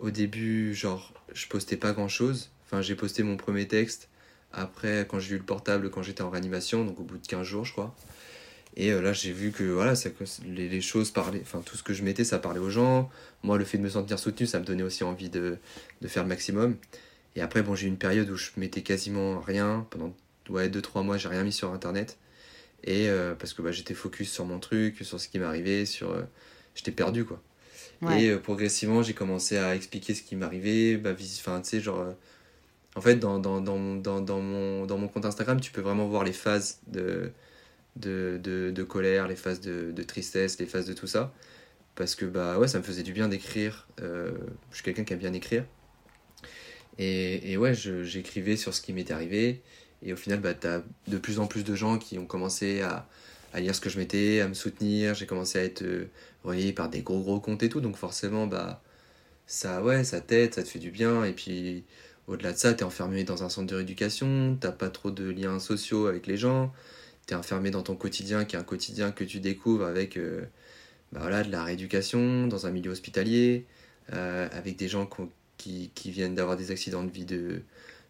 au début, genre, je postais pas grand-chose. Enfin, j'ai posté mon premier texte. Après, quand j'ai eu le portable, quand j'étais en réanimation, donc au bout de 15 jours, je crois. Et là, j'ai vu que voilà, ça, les, les, choses parlaient, enfin, tout ce que je mettais, ça parlait aux gens. Moi, le fait de me sentir soutenu, ça me donnait aussi envie de, de faire le maximum. Et après, bon, j'ai eu une période où je mettais quasiment rien. Pendant ouais, 2-3 mois, j'ai rien mis sur Internet. Et euh, parce que bah, j'étais focus sur mon truc, sur ce qui m'arrivait, sur... Euh, j'étais perdu, quoi. Et euh, progressivement, j'ai commencé à expliquer ce qui m'arrivait. Bah, enfin, tu sais, genre... en fait, dans, mon, compte Instagram, tu peux vraiment voir les phases de, colère, les phases de, tristesse, les phases de tout ça. Parce que, bah ouais, ça me faisait du bien d'écrire. je suis quelqu'un qui aime bien écrire. Et, et ouais, j'écrivais sur ce qui m'était arrivé. Et au final, bah, tu de plus en plus de gens qui ont commencé à, à lire ce que je mettais, à me soutenir. J'ai commencé à être euh, relayé par des gros gros comptes et tout. Donc forcément, bah, ça, ouais, ça t'aide, ça te fait du bien. Et puis, au-delà de ça, tu es enfermé dans un centre de rééducation, t'as pas trop de liens sociaux avec les gens, tu es enfermé dans ton quotidien, qui est un quotidien que tu découvres avec euh, bah voilà, de la rééducation, dans un milieu hospitalier, euh, avec des gens qui, qui viennent d'avoir des accidents de vie de,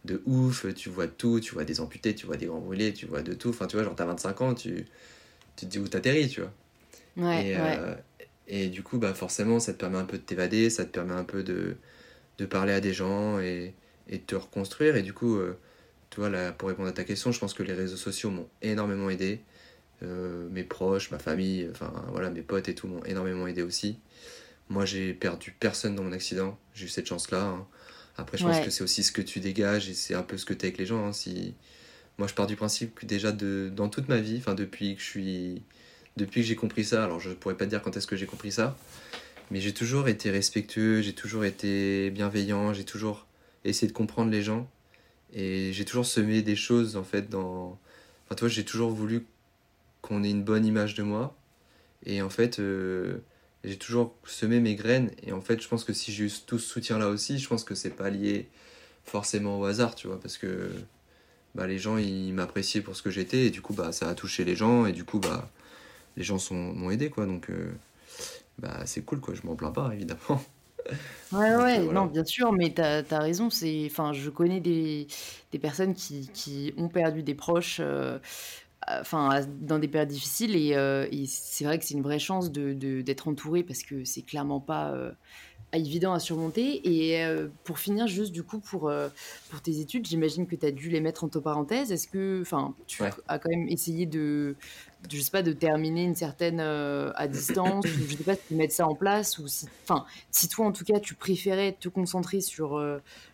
de ouf, tu vois tout, tu vois des amputés, tu vois des grands brûlés, tu vois de tout. Enfin, tu vois, genre, t'as 25 ans, tu, tu te dis où t'atterris, tu vois. Ouais, et, ouais. euh, et du coup, bah, forcément, ça te permet un peu de t'évader, ça te permet un peu de, de parler à des gens et, et de te reconstruire. Et du coup, euh, tu vois, là, pour répondre à ta question, je pense que les réseaux sociaux m'ont énormément aidé. Euh, mes proches, ma famille, enfin voilà, mes potes et tout m'ont énormément aidé aussi. Moi, j'ai perdu personne dans mon accident, j'ai eu cette chance-là. hein. Après, je pense que c'est aussi ce que tu dégages et c'est un peu ce que tu es avec les gens. hein. Si... Moi, je pars du principe que déjà, de, dans toute ma vie, enfin, depuis que je suis. Depuis que j'ai compris ça, alors je pourrais pas te dire quand est-ce que j'ai compris ça, mais j'ai toujours été respectueux, j'ai toujours été bienveillant, j'ai toujours essayé de comprendre les gens. Et j'ai toujours semé des choses en fait dans. Enfin, toi, j'ai toujours voulu qu'on ait une bonne image de moi. Et en fait, euh, j'ai toujours semé mes graines. Et en fait, je pense que si j'ai eu tout ce soutien là aussi, je pense que c'est pas lié forcément au hasard, tu vois, parce que bah, les gens ils m'appréciaient pour ce que j'étais. Et du coup bah ça a touché les gens. Et du coup bah les gens m'ont aidé quoi. Donc euh, bah c'est cool quoi. Je m'en plains pas évidemment Ouais, donc ouais, euh, non, bien sûr, mais t'as, t'as raison. C'est, enfin, je connais des, des personnes qui, qui ont perdu des proches, euh, enfin, dans des périodes difficiles, et, euh, et c'est vrai que c'est une vraie chance de, de- d'être entouré parce que c'est clairement pas euh, évident à surmonter. Et euh, pour finir, juste du coup, pour, euh, pour tes études, j'imagine que tu as dû les mettre entre parenthèses. Est-ce que, enfin, tu ouais as quand même essayé de, de, je sais pas, de terminer une certaine euh, à distance, ou je sais pas si tu mettre ça en place, ou si, enfin, si toi en tout cas tu préférais te concentrer sur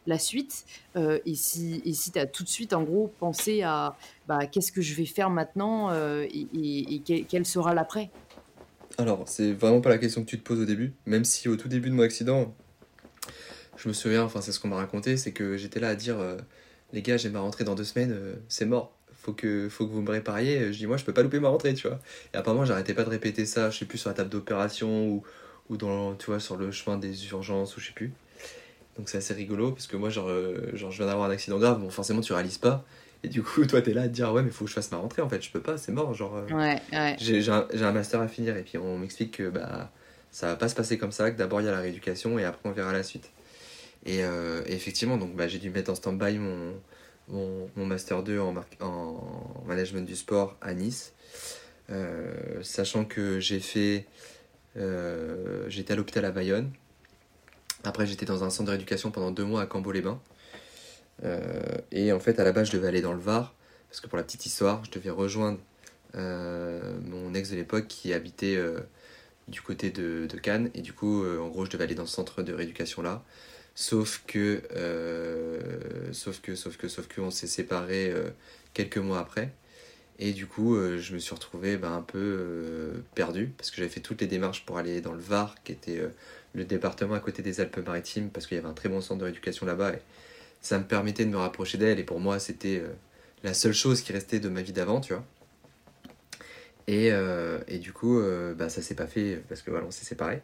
la suite, et si, et si tu as tout de suite en gros pensé à bah, qu'est-ce que je vais faire maintenant et, et, et quel, quel sera l'après? Alors c'est vraiment pas la question que tu te poses au début. Même si au tout début de mon accident je me souviens enfin c'est ce qu'on m'a raconté c'est que j'étais là à dire euh, les gars j'ai ma rentrée dans deux semaines euh, c'est mort. Faut que faut que vous me répariez. Je dis moi je peux pas louper ma rentrée tu vois. Et apparemment j'arrêtais pas de répéter ça je sais plus sur la table d'opération ou ou dans tu vois sur le chemin des urgences ou je sais plus. Donc c'est assez rigolo parce que moi, genre, euh, genre je viens d'avoir un accident grave, bon, forcément, tu réalises pas. Et du coup, toi, t'es là à te dire, ouais, mais faut que je fasse ma rentrée en fait, je peux pas, c'est mort. Genre, euh, Ouais, ouais. j'ai j'ai un, master à finir et puis on m'explique que bah, ça va pas se passer comme ça, que d'abord il y a la rééducation et après on verra la suite. Et, euh, et effectivement, donc bah, j'ai dû mettre en stand-by mon, mon, mon master 2 en, en management du sport à Nice. Euh, sachant que j'ai fait. euh, j'étais à l'hôpital à Bayonne. Après, j'étais dans un centre de rééducation pendant deux mois à Cambo-les-Bains. Euh, et en fait, à la base, je devais aller dans le Var. Parce que pour la petite histoire, je devais rejoindre euh, mon ex de l'époque qui habitait euh, du côté de, Cannes. Et du coup, en gros, je devais aller dans ce centre de rééducation là. Sauf que, sauf que, sauf que, sauf que, on s'est séparés quelques mois après. Et du coup, je me suis retrouvé bah, un peu perdu parce que j'avais fait toutes les démarches pour aller dans le Var, qui était le département à côté des Alpes-Maritimes, parce qu'il y avait un très bon centre de rééducation là-bas. Ça me permettait de me rapprocher d'elle. Et pour moi, c'était euh, la seule chose qui restait de ma vie d'avant, tu vois. Et, euh, et du coup, euh, bah, ça s'est pas fait parce que voilà, on s'est séparés.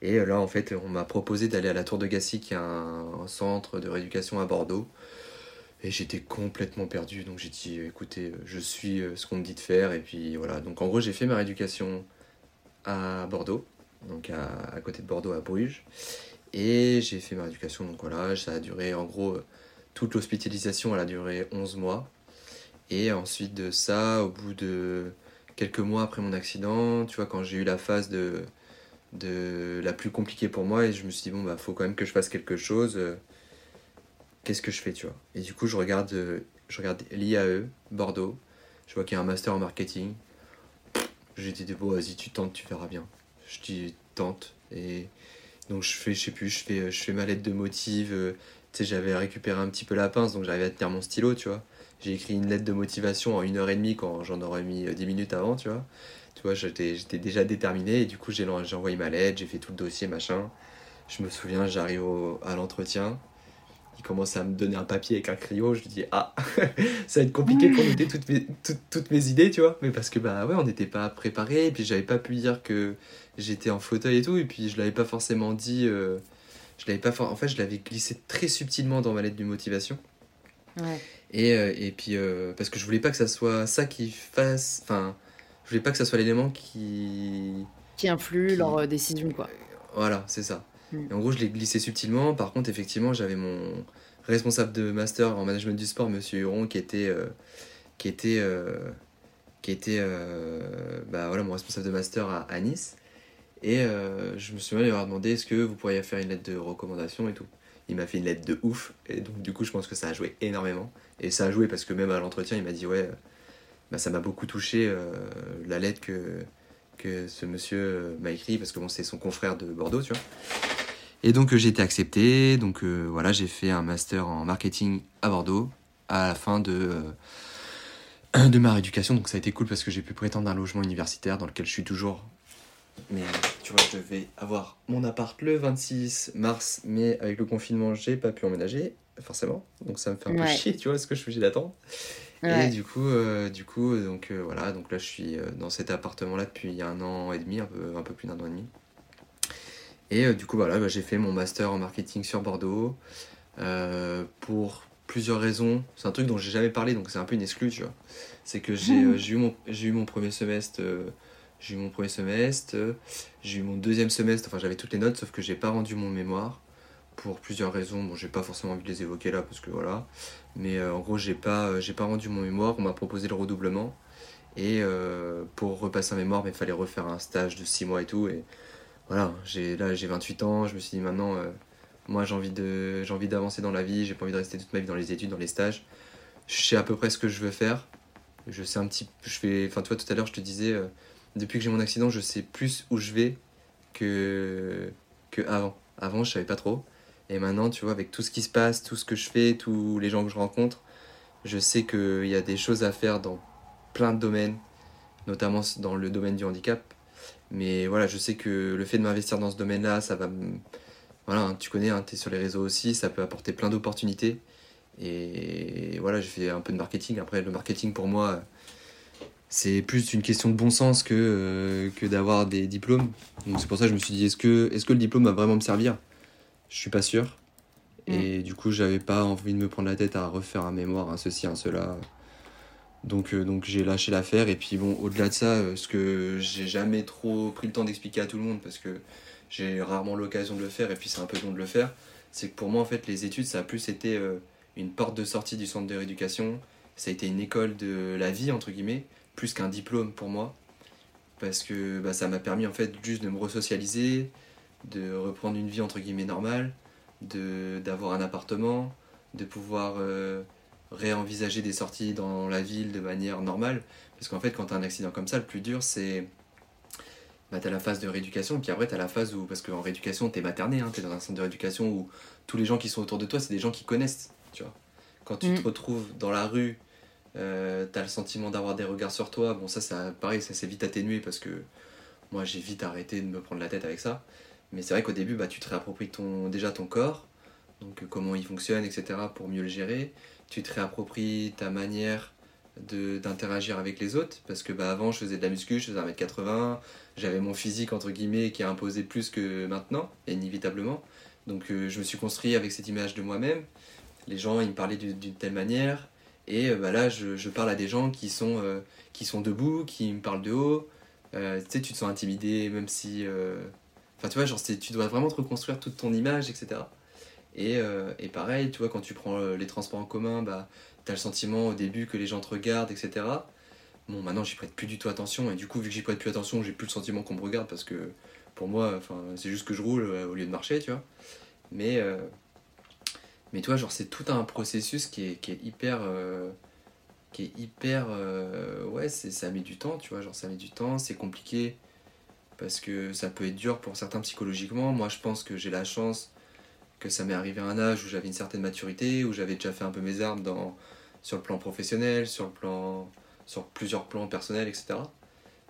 Et là, en fait, on m'a proposé d'aller à la Tour de Gassy, qui est un, un centre de rééducation à Bordeaux. Et j'étais complètement perdu, donc j'ai dit, écoutez, je suis ce qu'on me dit de faire. Et puis voilà, donc en gros, j'ai fait ma rééducation à Bordeaux, donc à, à côté de Bordeaux, à Bruges. Et j'ai fait ma rééducation, donc voilà, ça a duré en gros, euh, toute l'hospitalisation, elle a duré 11 mois. Et ensuite de ça, au bout de quelques mois après mon accident, tu vois, quand j'ai eu la phase de, de la plus compliquée pour moi, et je me suis dit, bon, bah, faut quand même que je fasse quelque chose. euh, Qu'est-ce que je fais, tu vois? Et du coup, je regarde, euh, je regarde l'IAE, Bordeaux. Je vois qu'il y a un master en marketing. J'ai dit, bon, vas-y, tu tentes, tu verras bien. Je dis, tente. Et donc, je fais, je sais plus, je fais, je fais ma lettre de motive. euh, Tu sais, j'avais récupéré un petit peu la pince, donc j'arrivais à tenir mon stylo, tu vois. J'ai écrit une lettre de motivation en une heure et demie quand j'en aurais mis euh, 10 minutes avant, tu vois. Tu vois, j'étais j'étais déjà déterminé et du coup, j'ai j'ai envoyé ma lettre, j'ai fait tout le dossier, machin. Je me souviens, j'arrive au- à l'entretien. Il commence à me donner un papier avec un crayon. Je lui dis, ah, ça va être compliqué pour noter toutes mes, toutes, toutes mes idées, tu vois. Mais parce que, bah ouais, on n'était pas préparé. Et puis, j'avais pas pu dire que j'étais en fauteuil et tout. Et puis, je l'avais pas forcément dit. euh, Je l'avais pas en fait, je l'avais glissé très subtilement dans ma lettre de motivation. Ouais. Et, euh, et puis, euh, parce que je voulais pas que ça soit ça qui fasse. Enfin, je voulais pas que ça soit l'élément qui. Qui influe Qui- leur décision, quoi. Voilà, c'est ça. Et en gros, je l'ai glissé subtilement. Par contre, effectivement, j'avais mon responsable de master en management du sport, monsieur Huron, qui était. euh, qui était. euh, qui était. euh, bah voilà, mon responsable de master à, Nice. Et je me souviens lui demandé est-ce que vous pourriez faire une lettre de recommandation et tout. Il m'a fait une lettre de ouf. Et donc, du coup, je pense que ça a joué énormément. Et ça a joué parce que même à l'entretien, il m'a dit ouais, bah, ça m'a beaucoup touché la lettre que, que ce monsieur m'a écrit parce que bon, c'est son confrère de Bordeaux, tu vois. Et donc, euh, j'ai été accepté. Donc, euh, voilà, j'ai fait un master en marketing à Bordeaux à la fin de, euh, de ma rééducation. Donc, ça a été cool parce que j'ai pu prétendre un logement universitaire dans lequel je suis toujours. Mais tu vois, je devais avoir mon appart le 26 mars, mais avec le confinement, j'ai pas pu emménager, forcément. Donc, ça me fait un peu chier, tu vois, ce que je suis obligé d'attendre. Et du coup, euh, du coup donc voilà, donc là je suis dans cet appartement-là depuis un an et demi, un peu, un peu plus d'un an et demi. Et euh, du coup, voilà, bah, j'ai fait mon master en marketing sur Bordeaux euh, pour plusieurs raisons. C'est un truc dont j'ai jamais parlé, donc c'est un peu une exclue, tu vois. C'est que j'ai euh, eu, mon- eu mon premier semestre, j'ai eu mon premier semestre, j'ai eu mon deuxième semestre, enfin j'avais toutes les notes, sauf que j'ai pas rendu mon mémoire pour plusieurs raisons. Bon, j'ai pas forcément envie de les évoquer là, parce que voilà. Mais en gros, j'ai pas, pas rendu mon mémoire. On m'a proposé le redoublement. Et pour repasser un mémoire, il fallait refaire un stage de 6 mois et tout. Voilà, j'ai, là j'ai 28 ans. Je me suis dit maintenant, euh, moi j'ai envie, de, j'ai envie d'avancer dans la vie. J'ai pas envie de rester toute ma vie dans les études, dans les stages. Je sais à peu près ce que je veux faire. Je sais un petit. Je fais, enfin, tu vois, tout à l'heure, je te disais, euh, depuis que j'ai mon accident, je sais plus où je vais que, que avant. Avant, je savais pas trop. Et maintenant, tu vois, avec tout ce qui se passe, tout ce que je fais, tous les gens que je rencontre, je sais qu'il y a des choses à faire dans plein de domaines, notamment dans le domaine du handicap. Mais voilà, je sais que le fait de m'investir dans ce domaine-là, ça va. Voilà, hein, tu connais, tu es sur les réseaux aussi, ça peut apporter plein d'opportunités. Et voilà, j'ai fait un peu de marketing. Après, le marketing, pour moi, c'est plus une question de bon sens que, euh, que d'avoir des diplômes. Donc c'est pour ça que je me suis dit, est-ce que, est-ce que le diplôme va vraiment me servir? Je suis pas sûr. Et du coup, j'avais pas envie de me prendre la tête à refaire un mémoire, un ceci, un cela. Donc, euh, donc j'ai lâché l'affaire. Et puis bon, au-delà de ça, euh, ce que j'ai jamais trop pris le temps d'expliquer à tout le monde, parce que j'ai rarement l'occasion de le faire, et puis c'est un peu long de le faire, c'est que pour moi, en fait, les études, ça a plus été euh, une porte de sortie du centre de rééducation. Ça a été une école de la vie, entre guillemets, plus qu'un diplôme pour moi. Parce que bah, ça m'a permis, en fait, juste de me resocialiser, de reprendre une vie, entre guillemets, normale, d'avoir un appartement, de pouvoir réenvisager des sorties dans la ville de manière normale. Parce qu'en fait, quand tu as un accident comme ça, le plus dur, c'est. Bah, tu as la phase de rééducation, puis après, tu as la phase où. Parce qu'en rééducation, tu es materné, hein, tu es dans un centre de rééducation où tous les gens qui sont autour de toi, c'est des gens qui connaissent. Tu vois. Quand tu Mm. te retrouves dans la rue, euh, tu as le sentiment d'avoir des regards sur toi. Bon, ça, ça pareil, ça s'est vite atténué parce que moi, j'ai vite arrêté de me prendre la tête avec ça. Mais c'est vrai qu'au début, bah, tu te réappropries ton, déjà ton corps, donc euh, comment il fonctionne, etc., pour mieux le gérer. Tu te réappropries ta manière d'interagir avec les autres, parce que bah, avant, je faisais de la muscu, je faisais 1m80, j'avais mon physique, entre guillemets, qui a imposé plus que maintenant, inévitablement. Donc euh, je me suis construit avec cette image de moi-même. Les gens, ils me parlaient du- d'une telle manière. Et euh, bah, là, je, je parle à des gens qui sont, euh, qui sont debout, qui me parlent de haut. Tu sais, tu te sens intimidé, même si... Enfin, tu vois, genre, tu dois vraiment te reconstruire toute ton image, etc. Et, euh, et pareil, tu vois, quand tu prends euh, les transports en commun, bah, t'as le sentiment au début que les gens te regardent, etc. Bon, maintenant, j'y prête plus du tout attention. Et du coup, vu que j'y prête plus attention, j'ai plus le sentiment qu'on me regarde parce que pour moi, c'est juste que je roule euh, au lieu de marcher, tu vois. Mais, euh, mais tu vois, genre, c'est tout un processus qui est, qui est hyper. qui est hyper. ouais, c'est, ça met du temps, tu vois. Genre, ça met du temps, c'est compliqué parce que ça peut être dur pour certains psychologiquement. Moi, je pense que j'ai la chance que ça m'est arrivé à un âge où j'avais une certaine maturité, où j'avais déjà fait un peu mes armes dans, sur le plan professionnel, sur, le plan, sur plusieurs plans personnels, etc.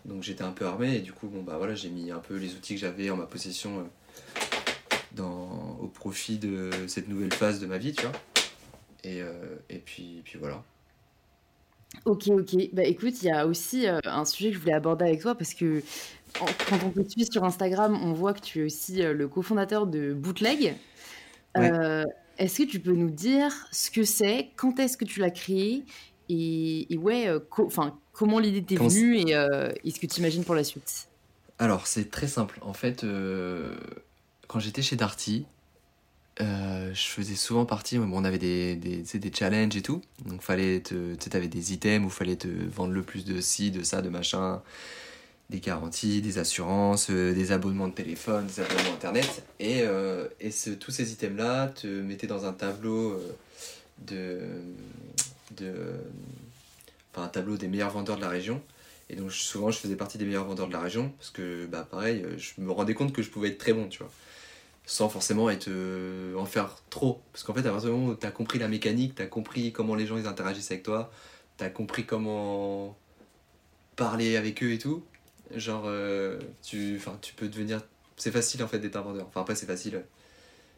Donc j'étais un peu armé et du coup, bon, bah, voilà, j'ai mis un peu les outils que j'avais en ma possession euh, au profit de cette nouvelle phase de ma vie, tu vois. Et, euh, et puis, puis voilà. Ok, ok. Bah écoute, il y a aussi euh, un sujet que je voulais aborder avec toi parce que quand on te suit sur Instagram, on voit que tu es aussi le cofondateur de Bootleg. Ouais. Euh, est-ce que tu peux nous dire ce que c'est, quand est-ce que tu l'as créé et, et ouais, euh, co- enfin, comment l'idée t'est venue et, euh, et ce que tu imagines pour la suite? Alors, c'est très simple. En fait, euh, quand j'étais chez Darty, euh, je faisais souvent partie. Bon, on avait des, des, des challenges et tout. Donc, fallait te, tu sais, t'avais des items où fallait te vendre le plus de ci, de ça, de machin, des garanties, des assurances, euh, des abonnements de téléphone, des abonnements internet. Et, euh, et ce- tous ces items-là te mettaient dans un tableau euh, de, de, enfin, un tableau des meilleurs vendeurs de la région. Et donc souvent je faisais partie des meilleurs vendeurs de la région parce que bah pareil, je me rendais compte que je pouvais être très bon, tu vois. Sans forcément être en faire trop. Parce qu'en fait, à partir du moment où tu as compris la mécanique, tu as compris comment les gens ils interagissent avec toi, tu as compris comment parler avec eux et tout, genre euh, tu, enfin, tu peux devenir. C'est facile en fait d'être un vendeur. Enfin après c'est facile. ouais.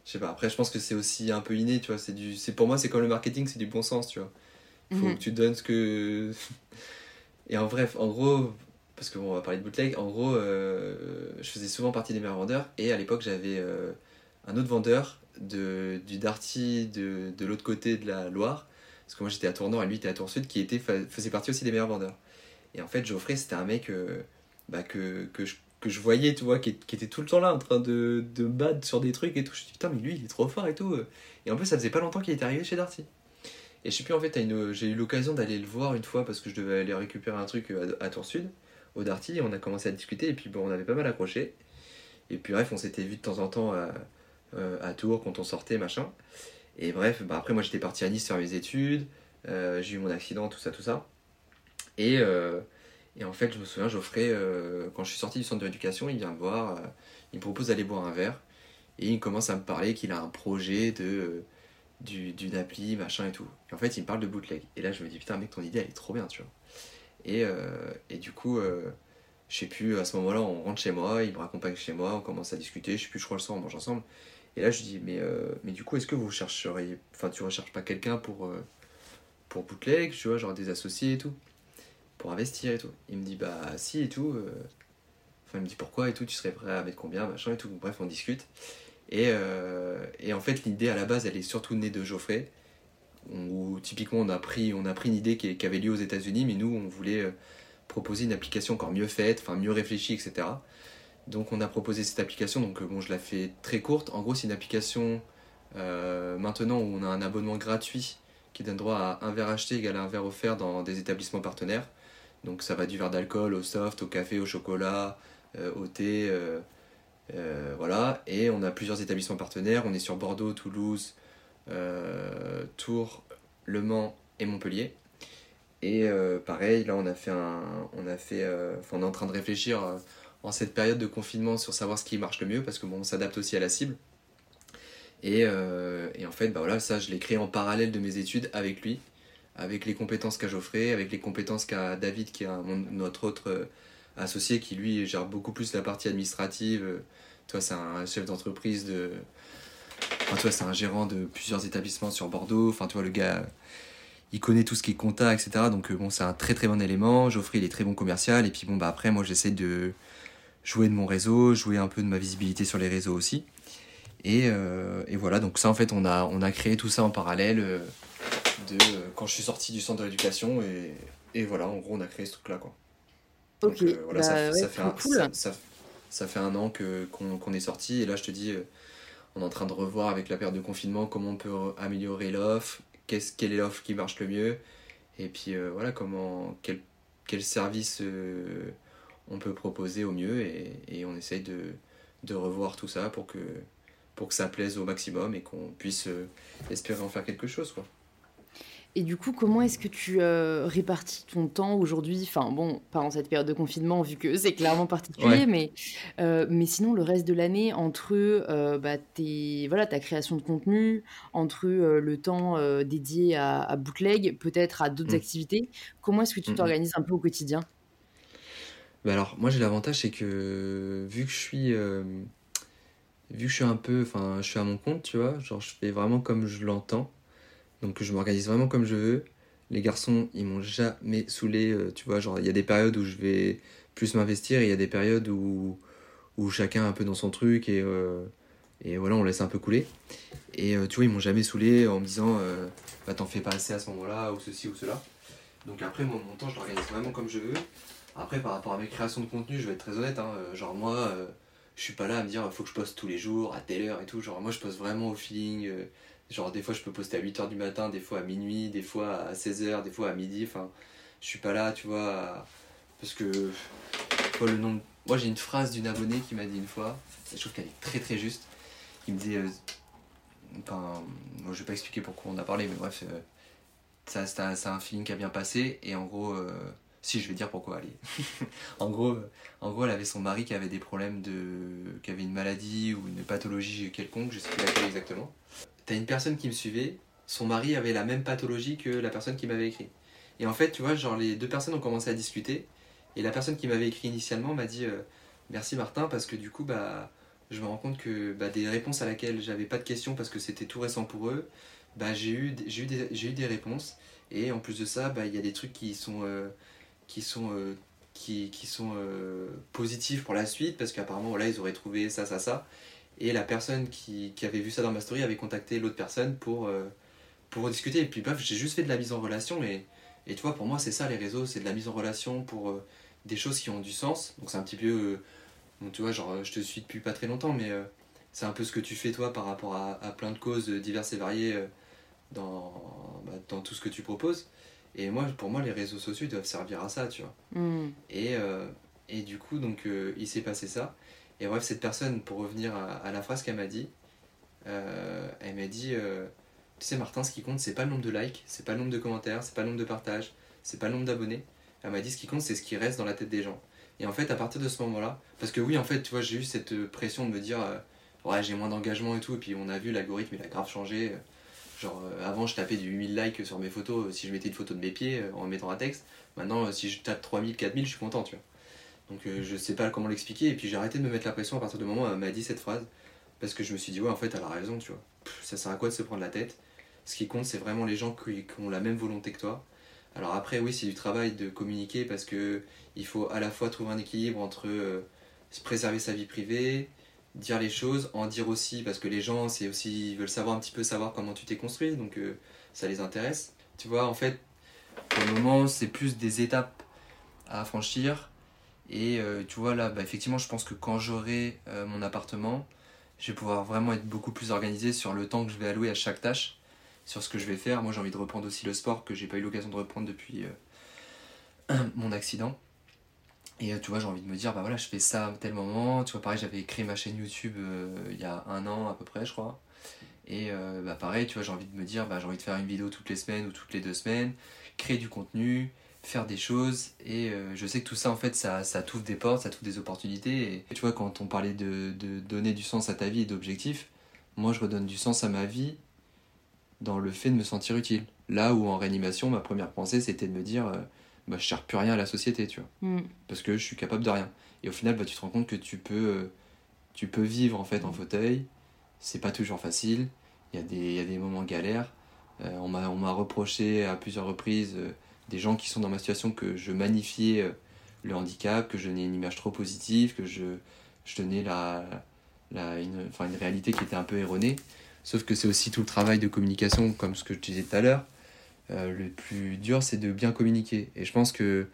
Je sais pas. Après je pense que c'est aussi un peu inné, tu vois. C'est du, c'est pour moi c'est comme le marketing, c'est du bon sens, tu vois. Faut que Mhm. tu donnes ce que et en bref, en gros, parce qu'on va parler de bootleg, en gros, euh, je faisais souvent partie des meilleurs vendeurs. Et à l'époque, j'avais euh, un autre vendeur de, du Darty de, de l'autre côté de la Loire. Parce que moi j'étais à Tournord et lui était à Tour-Sud, qui était, fa- faisait partie aussi des meilleurs vendeurs. Et en fait, Geoffrey, c'était un mec euh, bah, que, que, je, que je voyais, tu vois, qui, qui était tout le temps là en train de, de bad sur des trucs et tout. Je me dis, putain, mais lui, il est trop fort et tout. Et en plus, ça faisait pas longtemps qu'il était arrivé chez Darty. Et je sais plus, en fait, j'ai eu l'occasion d'aller le voir une fois parce que je devais aller récupérer un truc à, à Tour Sud, au Darty, et on a commencé à discuter, et puis bon, on avait pas mal accroché. Et puis bref, on s'était vu de temps en temps à, euh, Tours quand on sortait, machin. Et bref, bah, après, moi j'étais parti à Nice faire mes études, euh, j'ai eu mon accident, tout ça, tout ça. Et, euh, et en fait, je me souviens, Geoffrey, euh, quand je suis sorti du centre de l'éducation, il vient me voir, euh, il me propose d'aller boire un verre, et il commence à me parler qu'il a un projet de. euh, du- d'une appli, machin et tout. Et en fait, il me parle de bootleg. Et là, je me dis, putain, mec, ton idée, elle est trop bien, tu vois. Et, et du coup, je sais plus, à ce moment-là, on rentre chez moi, il me raccompagne chez moi, on commence à discuter, je sais plus, je crois le soir, on mange ensemble. Et là, je dis, mais, mais du coup, est-ce que vous chercheriez, enfin, tu recherches pas quelqu'un pour, pour bootleg, tu vois, genre des associés et tout, pour investir et tout. Il me dit, bah, si et tout. euh, Enfin, il me dit pourquoi et tout, tu serais prêt à mettre combien, machin et tout. Bref, on discute. Et, euh, et en fait, l'idée à la base, elle est surtout née de Geoffrey, où typiquement on a pris, on a pris une idée qui, avait lieu aux États-Unis, mais nous, on voulait euh, proposer une application encore mieux faite, enfin mieux réfléchie, etc. Donc on a proposé cette application, donc bon, je la fais très courte. En gros, c'est une application maintenant où on a un abonnement gratuit qui donne droit à un verre acheté égal à un verre offert dans des établissements partenaires. Donc ça va du verre d'alcool au soft, au café, au chocolat, euh, au thé, euh, euh, voilà. Et on a plusieurs établissements partenaires. On est sur Bordeaux, Toulouse, Tours, Le Mans et Montpellier. Et pareil, là on a fait un, on est en train de réfléchir en cette période de confinement sur savoir ce qui marche le mieux parce que bon, on s'adapte aussi à la cible. Et, et en fait, bah voilà, ça je l'ai créé en parallèle de mes études avec lui, avec les compétences qu'a Geoffrey, avec les compétences qu'a David qui est notre autre euh, associé qui lui gère beaucoup plus la partie administrative. Toi, c'est un chef d'entreprise de, enfin, toi, c'est un gérant de plusieurs établissements sur Bordeaux. Enfin, tu vois, le gars, il connaît tout ce qui est compta, etc. Donc, euh, bon, c'est un très très bon élément. Geoffrey, il est très bon commercial. Et puis, bon, bah après, moi, j'essaie de jouer de mon réseau, jouer un peu de ma visibilité sur les réseaux aussi. Et, euh, et voilà, donc ça, en fait, on a, on a créé tout ça en parallèle de euh, quand je suis sorti du centre de l'éducation. Et, et voilà, en gros, on a créé ce truc-là, quoi. Donc euh, voilà, ça, bah ça ouais, fait un, cool. ça, ça- ça fait un an que, qu'on, qu'on est sorti. Et là, je te dis, euh, on est en train de revoir avec la période de confinement comment on peut re- améliorer l'offre, qu'est-ce, quelle est l'offre qui marche le mieux. Et puis euh, voilà, comment, quel, quel service euh, on peut proposer au mieux. Et, et on essaye de, de revoir tout ça pour que, pour que ça plaise au maximum et qu'on puisse espérer en faire quelque chose. Quoi. Et du coup, comment est-ce que tu euh, répartis ton temps aujourd'hui? Enfin, bon, pas en cette période de confinement, vu que c'est clairement particulier, Ouais. mais, euh, mais sinon, le reste de l'année, entre euh, bah, tes, voilà, ta création de contenu, entre le temps dédié à, à Bootleg, peut-être à d'autres Mm. activités, comment est-ce que tu Mm, mm. t'organises un peu au quotidien? Bah alors, moi j'ai l'avantage, c'est que vu que je suis, vu que je suis un peu, enfin, je suis à mon compte, tu vois, genre je fais vraiment comme je l'entends, donc je m'organise vraiment comme je veux. les garçons, ils m'ont jamais saoulé. euh, tu vois, genre, il y a des périodes où je vais plus m'investir et il y a des périodes où, où chacun est un peu dans son truc et, euh, et voilà, on laisse un peu couler. Et euh, tu vois, ils m'ont jamais saoulé en me disant, bah t'en fais pas assez à ce moment-là ou ceci ou cela. Donc après, mon temps, je l'organise vraiment comme je veux. Après, par rapport à mes créations de contenu, je vais être très honnête. hein, genre, moi, je suis pas là à me dire, faut que je poste tous les jours, à telle heure et tout. Genre, moi, je poste vraiment au feeling. Genre, des fois, je peux poster à 8h du matin, des fois à minuit, des fois à 16h, des fois à midi. Enfin, je suis pas là, tu vois, parce que. le nombre. Moi, j'ai une phrase d'une abonnée qui m'a dit une fois, je trouve qu'elle est très très juste. Il me disait. euh, Enfin, moi, je vais pas expliquer pourquoi on a parlé, mais bref, euh, un, feeling qui a bien passé. Et en gros, euh, si je vais dire pourquoi, allez. en, gros, en gros, elle avait son mari qui avait des problèmes de. qui avait une maladie ou une pathologie quelconque, je sais plus laquelle exactement. T'as une personne qui me suivait, son mari avait la même pathologie que la personne qui m'avait écrit. Et en fait, tu vois, genre les deux personnes ont commencé à discuter. Et la personne qui m'avait écrit initialement m'a dit euh, Merci Martin, parce que du coup, bah, je me rends compte que bah, des réponses à laquelle j'avais pas de questions parce que c'était tout récent pour eux, bah, j'ai eu, j'ai eu, des- j'ai eu des réponses. Et en plus de ça, bah, il y a des trucs qui sont, euh, qui sont, euh, qui, qui sont positifs pour la suite parce qu'apparemment, voilà, ils auraient trouvé ça, ça, ça. Et la personne qui, qui avait vu ça dans ma story avait contacté l'autre personne pour, euh, pour discuter. Et puis, bref, j'ai juste fait de la mise en relation. Et, et tu vois, pour moi, c'est ça les réseaux c'est de la mise en relation pour euh, des choses qui ont du sens. Donc, c'est un petit peu. euh, bon, tu vois, genre, je te suis depuis pas très longtemps, mais euh, c'est un peu ce que tu fais toi par rapport à, à plein de causes diverses et variées dans, bah, dans tout ce que tu proposes. Et moi, pour moi, les réseaux sociaux ils doivent servir à ça, tu vois. Hmm. Et, et du coup, donc, il s'est passé ça. Et bref, cette personne, pour revenir à, la phrase qu'elle m'a dit, euh, elle m'a dit euh, Tu sais, Martin, ce qui compte, c'est pas le nombre de likes, c'est pas le nombre de commentaires, c'est pas le nombre de partages, c'est pas le nombre d'abonnés. Elle m'a dit Ce qui compte, c'est ce qui reste dans la tête des gens. Et en fait, à partir de ce moment-là, parce que oui, en fait, tu vois, j'ai eu cette pression de me dire euh, Ouais, j'ai moins d'engagement et tout. Et puis, on a vu, l'algorithme, il a grave changé. Genre, avant, je tapais du 8000 likes sur mes photos si je mettais une photo de mes pieds en mettant un texte. Maintenant, si je tape 3000, 4000, je suis content, tu vois. Donc, euh, je sais pas comment l'expliquer. Et puis, j'ai arrêté de me mettre la pression à partir du moment où elle m'a dit cette phrase. Parce que je me suis dit, ouais, en fait, elle a raison, tu vois. Ça sert à quoi de se prendre la tête? Ce qui compte, c'est vraiment les gens qui, ont la même volonté que toi. Alors, après, oui, c'est du travail de communiquer parce que il faut à la fois trouver un équilibre entre euh, se préserver sa vie privée, dire les choses, en dire aussi, parce que les gens, c'est aussi, ils veulent savoir un petit peu savoir comment tu t'es construit, donc euh, ça les intéresse. Tu vois, en fait, pour le moment, c'est plus des étapes à franchir. Et euh, tu vois, là, bah, effectivement, je pense que quand j'aurai euh, mon appartement, je vais pouvoir vraiment être beaucoup plus organisé sur le temps que je vais allouer à chaque tâche, sur ce que je vais faire. Moi, j'ai envie de reprendre aussi le sport que j'ai pas eu l'occasion de reprendre depuis euh, mon accident. Et tu vois, j'ai envie de me dire, bah voilà, je fais ça à tel moment. Tu vois, pareil, j'avais créé ma chaîne YouTube il y a un an à peu près, je crois. Et bah pareil, tu vois, j'ai envie de me dire, bah j'ai envie de faire une vidéo toutes les semaines ou toutes les deux semaines, créer du contenu, faire des choses. Et euh, je sais que tout ça, en fait, ça, ça t'ouvre des portes, ça t'ouvre des opportunités. Et tu vois, quand on parlait de, de donner du sens à ta vie et d'objectifs, moi, je redonne du sens à ma vie dans le fait de me sentir utile. Là où en réanimation, ma première pensée, c'était de me dire, euh, bah je sers plus rien à la société, tu vois Hmm. parce que je suis capable de rien. Et au final, bah, tu te rends compte que tu peux, euh, tu peux vivre en fait en fauteuil. C'est pas toujours facile. Il y a des, y a des moments galères. Euh, on m'a on m'a reproché à plusieurs reprises des gens qui sont dans ma situation que je magnifiais euh, le handicap, que je donnais une image trop positive, que je, donnais la, une, réalité qui était un peu erronée. Sauf que c'est aussi tout le travail de communication, comme ce que je disais tout à l'heure. Euh, le plus dur, c'est de bien communiquer. Et je pense que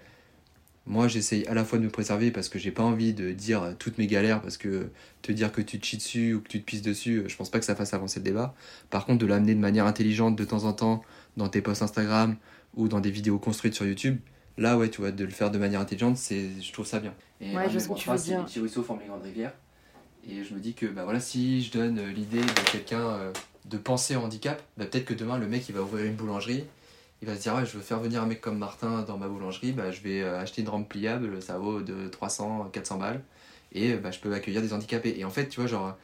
moi, j'essaye à la fois de me préserver parce que j'ai pas envie de dire toutes mes galères, parce que te dire que tu te chies dessus ou que tu te pisses dessus, euh, je pense pas que ça fasse avancer le débat. Par contre, de l'amener de manière intelligente de temps en temps dans tes posts Instagram ou dans des vidéos construites sur YouTube, là, ouais, tu vois, de le faire de manière intelligente, c'est, je trouve ça bien. Et Ouais, je mes que tu veux dire. Les petits ruisseaux forment les grandes rivières. Et je me dis que bah voilà, si je donne euh, l'idée de quelqu'un euh, de penser au handicap, bah peut-être que demain le mec il va ouvrir une boulangerie, il va se dire ouais je veux faire venir un mec comme Martin dans ma boulangerie, bah je vais euh, acheter une rampe pliable, ça vaut de 300, 400 balles, et bah, je peux accueillir des handicapés. Et en fait tu vois genre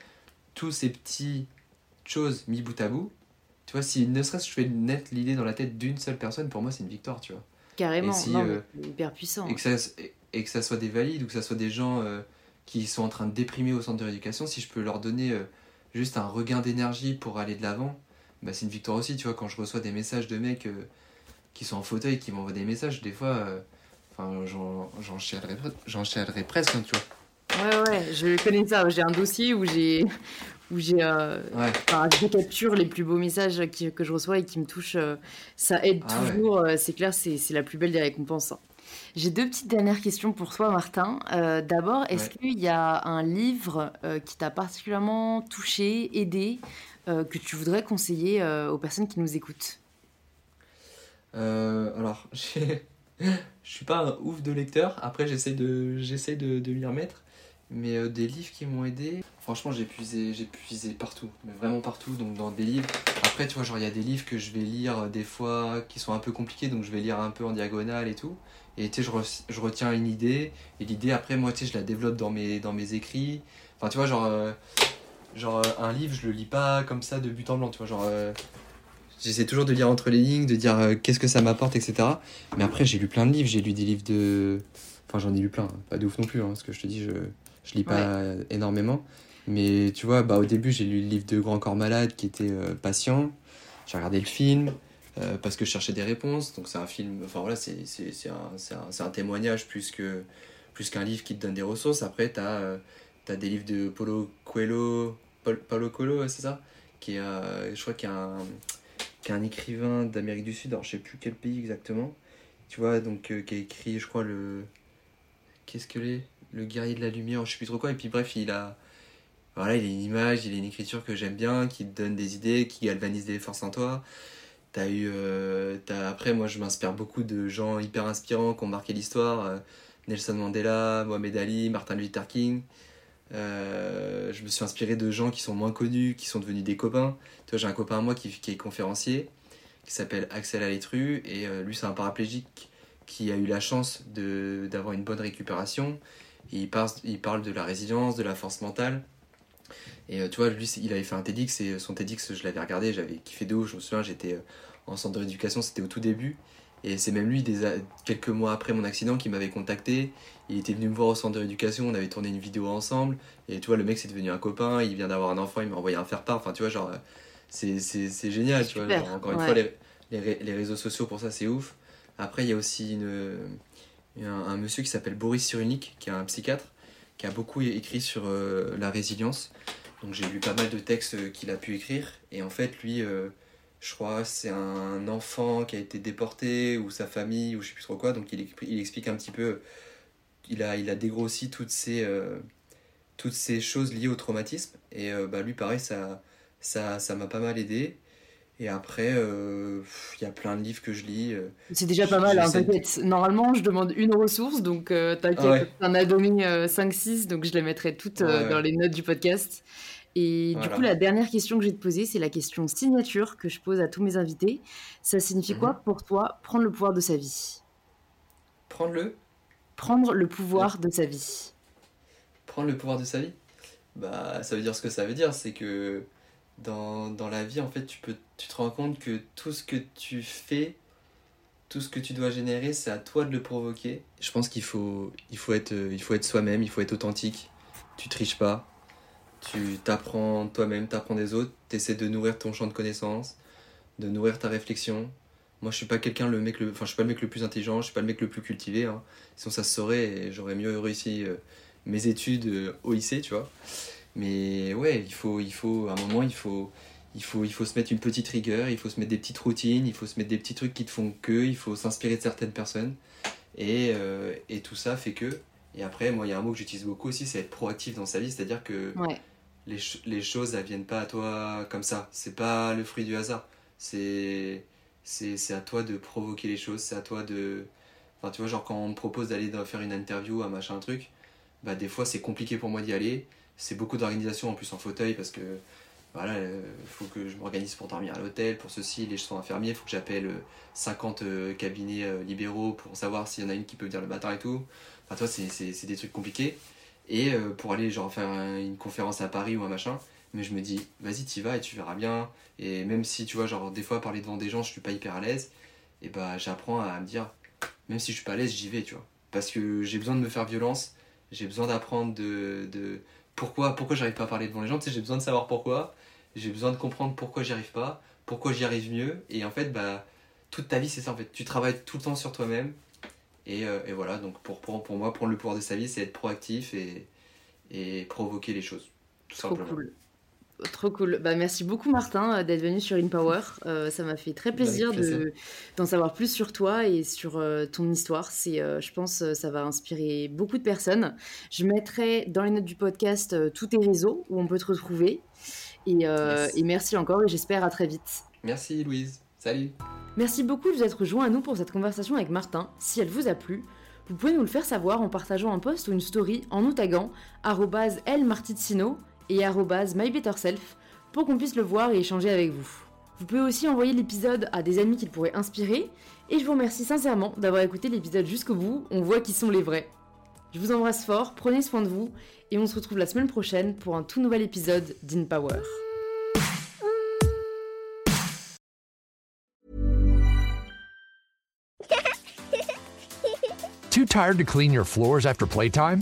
tous ces petits choses mis bout à bout, tu vois si ne serait-ce que je fais naître l'idée dans la tête d'une seule personne, pour moi c'est une victoire tu vois Carrément, si, non, euh, c'est hyper puissant. et que, ça, et que ça soit des valides ou que ça soit des gens euh, qui sont en train de déprimer au centre de rééducation, si je peux leur donner euh, juste un regain d'énergie pour aller de l'avant, bah, c'est une victoire aussi, tu vois, quand je reçois des messages de mecs, qui sont en fauteuil, qui m'envoient des messages, des fois, enfin, j'en chialerais presque, hein, tu vois. Ouais, ouais, je connais ça. J'ai un dossier où j'ai où j'ai euh, Ouais. enfin, je capture les plus beaux messages qui- que je reçois et qui me touchent. euh, ça aide Ah ouais. toujours. euh, c'est clair, c'est la plus belle des récompenses. hein. J'ai deux petites dernières questions pour toi, Martin. Euh, D'abord, est-ce Ouais. qu'il y a un livre euh, qui t'a particulièrement touché, aidé, euh, que tu voudrais conseiller euh, aux personnes qui nous écoutent? Euh, alors, je suis pas un ouf de lecteur. Après, j'essaie de, j'essaie de, de m'y remettre. Mais euh, des livres qui m'ont aidé, franchement, j'ai puisé, j'ai partout, mais vraiment partout. Donc, dans des livres. Après, tu vois, genre, il y a des livres que je vais lire euh, des fois qui sont un peu compliqués, donc je vais lire un peu en diagonale et tout. Et tu sais, je, je retiens une idée, et l'idée, après, moi, tu sais, je la développe dans mes, dans mes écrits. Enfin, tu vois, genre, euh, genre, un livre, je le lis pas comme ça de but en blanc, tu vois, genre. J'essaie toujours de lire entre les lignes, de dire qu'est-ce que ça m'apporte, etc. Mais après, j'ai lu plein de livres. J'ai lu des livres de. Enfin, j'en ai lu plein. hein. Pas de ouf non plus, hein, parce que je te dis, je, je lis pas euh, énormément. Mais tu vois, bah, au début, j'ai lu le livre de Grand Corps Malade qui était euh, Patient. J'ai regardé le film euh, parce que je cherchais des réponses. Donc, c'est un film. Enfin, voilà, c'est c'est- c'est un, c'est un, c'est un témoignage plus que plus qu'un livre qui te donne des ressources. Après, tu as, des livres de Paulo Coelho. Paul- Paulo Coelho, c'est ça qui est, euh, Je crois qu'il y a un qui est un écrivain d'Amérique du Sud, alors je sais plus quel pays exactement, tu vois, donc euh, qui a écrit, je crois, le. Qu'est-ce que l'est Le guerrier de la lumière, je sais plus trop quoi, et puis bref, il a. Voilà, il a une image, il a une écriture que j'aime bien, qui te donne des idées, qui galvanise des forces en toi. T'as eu. euh, Après, moi, je m'inspire beaucoup de gens hyper inspirants qui ont marqué l'histoire. euh, Nelson Mandela, Mohamed Ali, Martin Luther King. Euh, je me suis inspiré de gens qui sont moins connus, qui sont devenus des copains. Tu vois, j'ai un copain à moi qui, qui est conférencier, qui s'appelle Axel Aletru, et euh, lui, c'est un paraplégique qui a eu la chance d'avoir une bonne récupération. Et il, parle, il parle de la résilience, de la force mentale. Et euh, tu vois, lui, il avait fait un TEDx, et son TEDx, je l'avais regardé, j'avais kiffé de ouf. Je me souviens, j'étais euh, en centre de rééducation, c'était au tout début. Et c'est même lui, des, quelques mois après mon accident, qui m'avait contacté. Il était venu me voir au centre de rééducation, on avait tourné une vidéo ensemble. Et tu vois, le mec, c'est devenu un copain, il vient d'avoir un enfant, il m'a envoyé un faire-part. Enfin, tu vois, genre, euh, c'est génial, tu vois. Super, genre, encore une fois, les, les, ré- les réseaux sociaux, pour ça, c'est ouf. Après, il y a aussi une, un, un monsieur qui s'appelle Boris Cyrulnik, qui est un psychiatre, qui a beaucoup écrit sur euh, la résilience. Donc, j'ai lu pas mal de textes euh, qu'il a pu écrire. Et en fait, lui, euh, je crois, c'est un enfant qui a été déporté, ou sa famille, ou je sais plus trop quoi. Donc, il, expli- il explique un petit peu. Il a, il a dégrossi toutes ces, toutes ces choses liées au traumatisme. Et bah, lui, pareil, ça ça ça m'a pas mal aidé. Et après, euh, il y a plein de livres que je lis. euh, C'est déjà pas mal, hein, t'inquiète. Normalement, je demande une ressource, donc euh, t'inquiète, Ah ouais. t'en as donné euh, 5-6, donc je les mettrai toutes euh, Ouais. dans les notes du podcast. Et Voilà. du coup, la dernière question que je vais te poser, c'est la question signature que je pose à tous mes invités. Ça signifie Mhm. quoi pour toi prendre le pouvoir de sa vie? Prendre-le, Prendre le pouvoir de sa vie. prendre le pouvoir de sa vie? Bah, ça veut dire ce que ça veut dire, c'est que dans, dans la vie, en fait, tu, peux, tu te rends compte que tout ce que tu fais, tout ce que tu dois générer, c'est à toi de le provoquer. Je pense qu'il faut, il faut être, faut être soi-même, il faut être authentique. Tu triches pas. Tu t'apprends toi-même, t'apprends des autres, t'essaies de nourrir ton champ de connaissances, de nourrir ta réflexion. Moi, je suis pas quelqu'un le mec le, enfin, je suis pas le mec le plus intelligent, je suis pas le mec le plus cultivé. Hein. Sinon, ça se saurait et j'aurais mieux réussi euh, mes études euh, au lycée, tu vois. Mais ouais, il faut, il faut, à un moment, il faut, il faut, il faut se mettre une petite rigueur, il faut se mettre des petites routines, il faut se mettre des petits trucs qui te font que, il faut s'inspirer de certaines personnes. Et, euh, et tout ça fait que. Et après, moi, il y a un mot que j'utilise beaucoup aussi, c'est être proactif dans sa vie, c'est-à-dire que Ouais. les, les choses, elles viennent pas à toi comme ça. C'est pas le fruit du hasard. C'est, c'est, c'est à toi de provoquer les choses, c'est à toi de. Enfin, tu vois, genre quand on me propose d'aller faire une interview, un machin, un truc, bah des fois c'est compliqué pour moi d'y aller. C'est beaucoup d'organisation en plus en fauteuil parce que voilà, il faut que je m'organise pour dormir à l'hôtel, pour ceci, les soins infirmiers, il faut que j'appelle euh, 50 euh, cabinets euh, libéraux pour savoir s'il y en a une qui peut venir le matin et tout. Enfin, toi, c'est, des trucs compliqués. Et euh, pour aller genre faire un- une conférence à Paris ou un machin, mais je me dis, vas-y, t'y vas et tu verras bien. Et même si, tu vois, genre, des fois, parler devant des gens, je suis pas hyper à l'aise, et bah, j'apprends à me dire, même si je suis pas à l'aise, j'y vais, tu vois. Parce que j'ai besoin de me faire violence, j'ai besoin d'apprendre de. Pourquoi, pourquoi j'arrive pas à parler devant les gens, tu sais, j'ai besoin de savoir pourquoi, j'ai besoin de comprendre pourquoi j'y arrive pas, pourquoi j'y arrive mieux, et en fait, bah, toute ta vie, c'est ça en fait. Tu travailles tout le temps sur toi-même. Et, euh, et voilà, donc pour, pour, pour, moi, prendre le pouvoir de sa vie, c'est être proactif et, et provoquer les choses. Tout Trop simplement. cool. Trop cool. Bah, merci beaucoup Martin euh, d'être venu sur InPower. Euh, ça m'a fait très plaisir, Avec plaisir. de- d'en savoir plus sur toi et sur euh, ton histoire. C'est, euh, je pense, euh, ça va inspirer beaucoup de personnes. Je mettrai dans les notes du podcast tous tes réseaux où on peut te retrouver. Et, Yes. et merci encore et j'espère à très vite. Merci Louise. Salut. Merci beaucoup de vous être joint à nous pour cette conversation avec Martin. Si elle vous a plu, vous pouvez nous le faire savoir en partageant un post ou une story en nous taguant arrobase elmartitsino et mybetterself pour qu'on puisse le voir et échanger avec vous. Vous pouvez aussi envoyer l'épisode à des amis qu'il pourrait inspirer et je vous remercie sincèrement d'avoir écouté l'épisode jusqu'au bout, on voit qui sont les vrais. Je vous embrasse fort, prenez soin de vous et on se retrouve la semaine prochaine pour un tout nouvel épisode d'InPower. Too tired to clean your floors after playtime?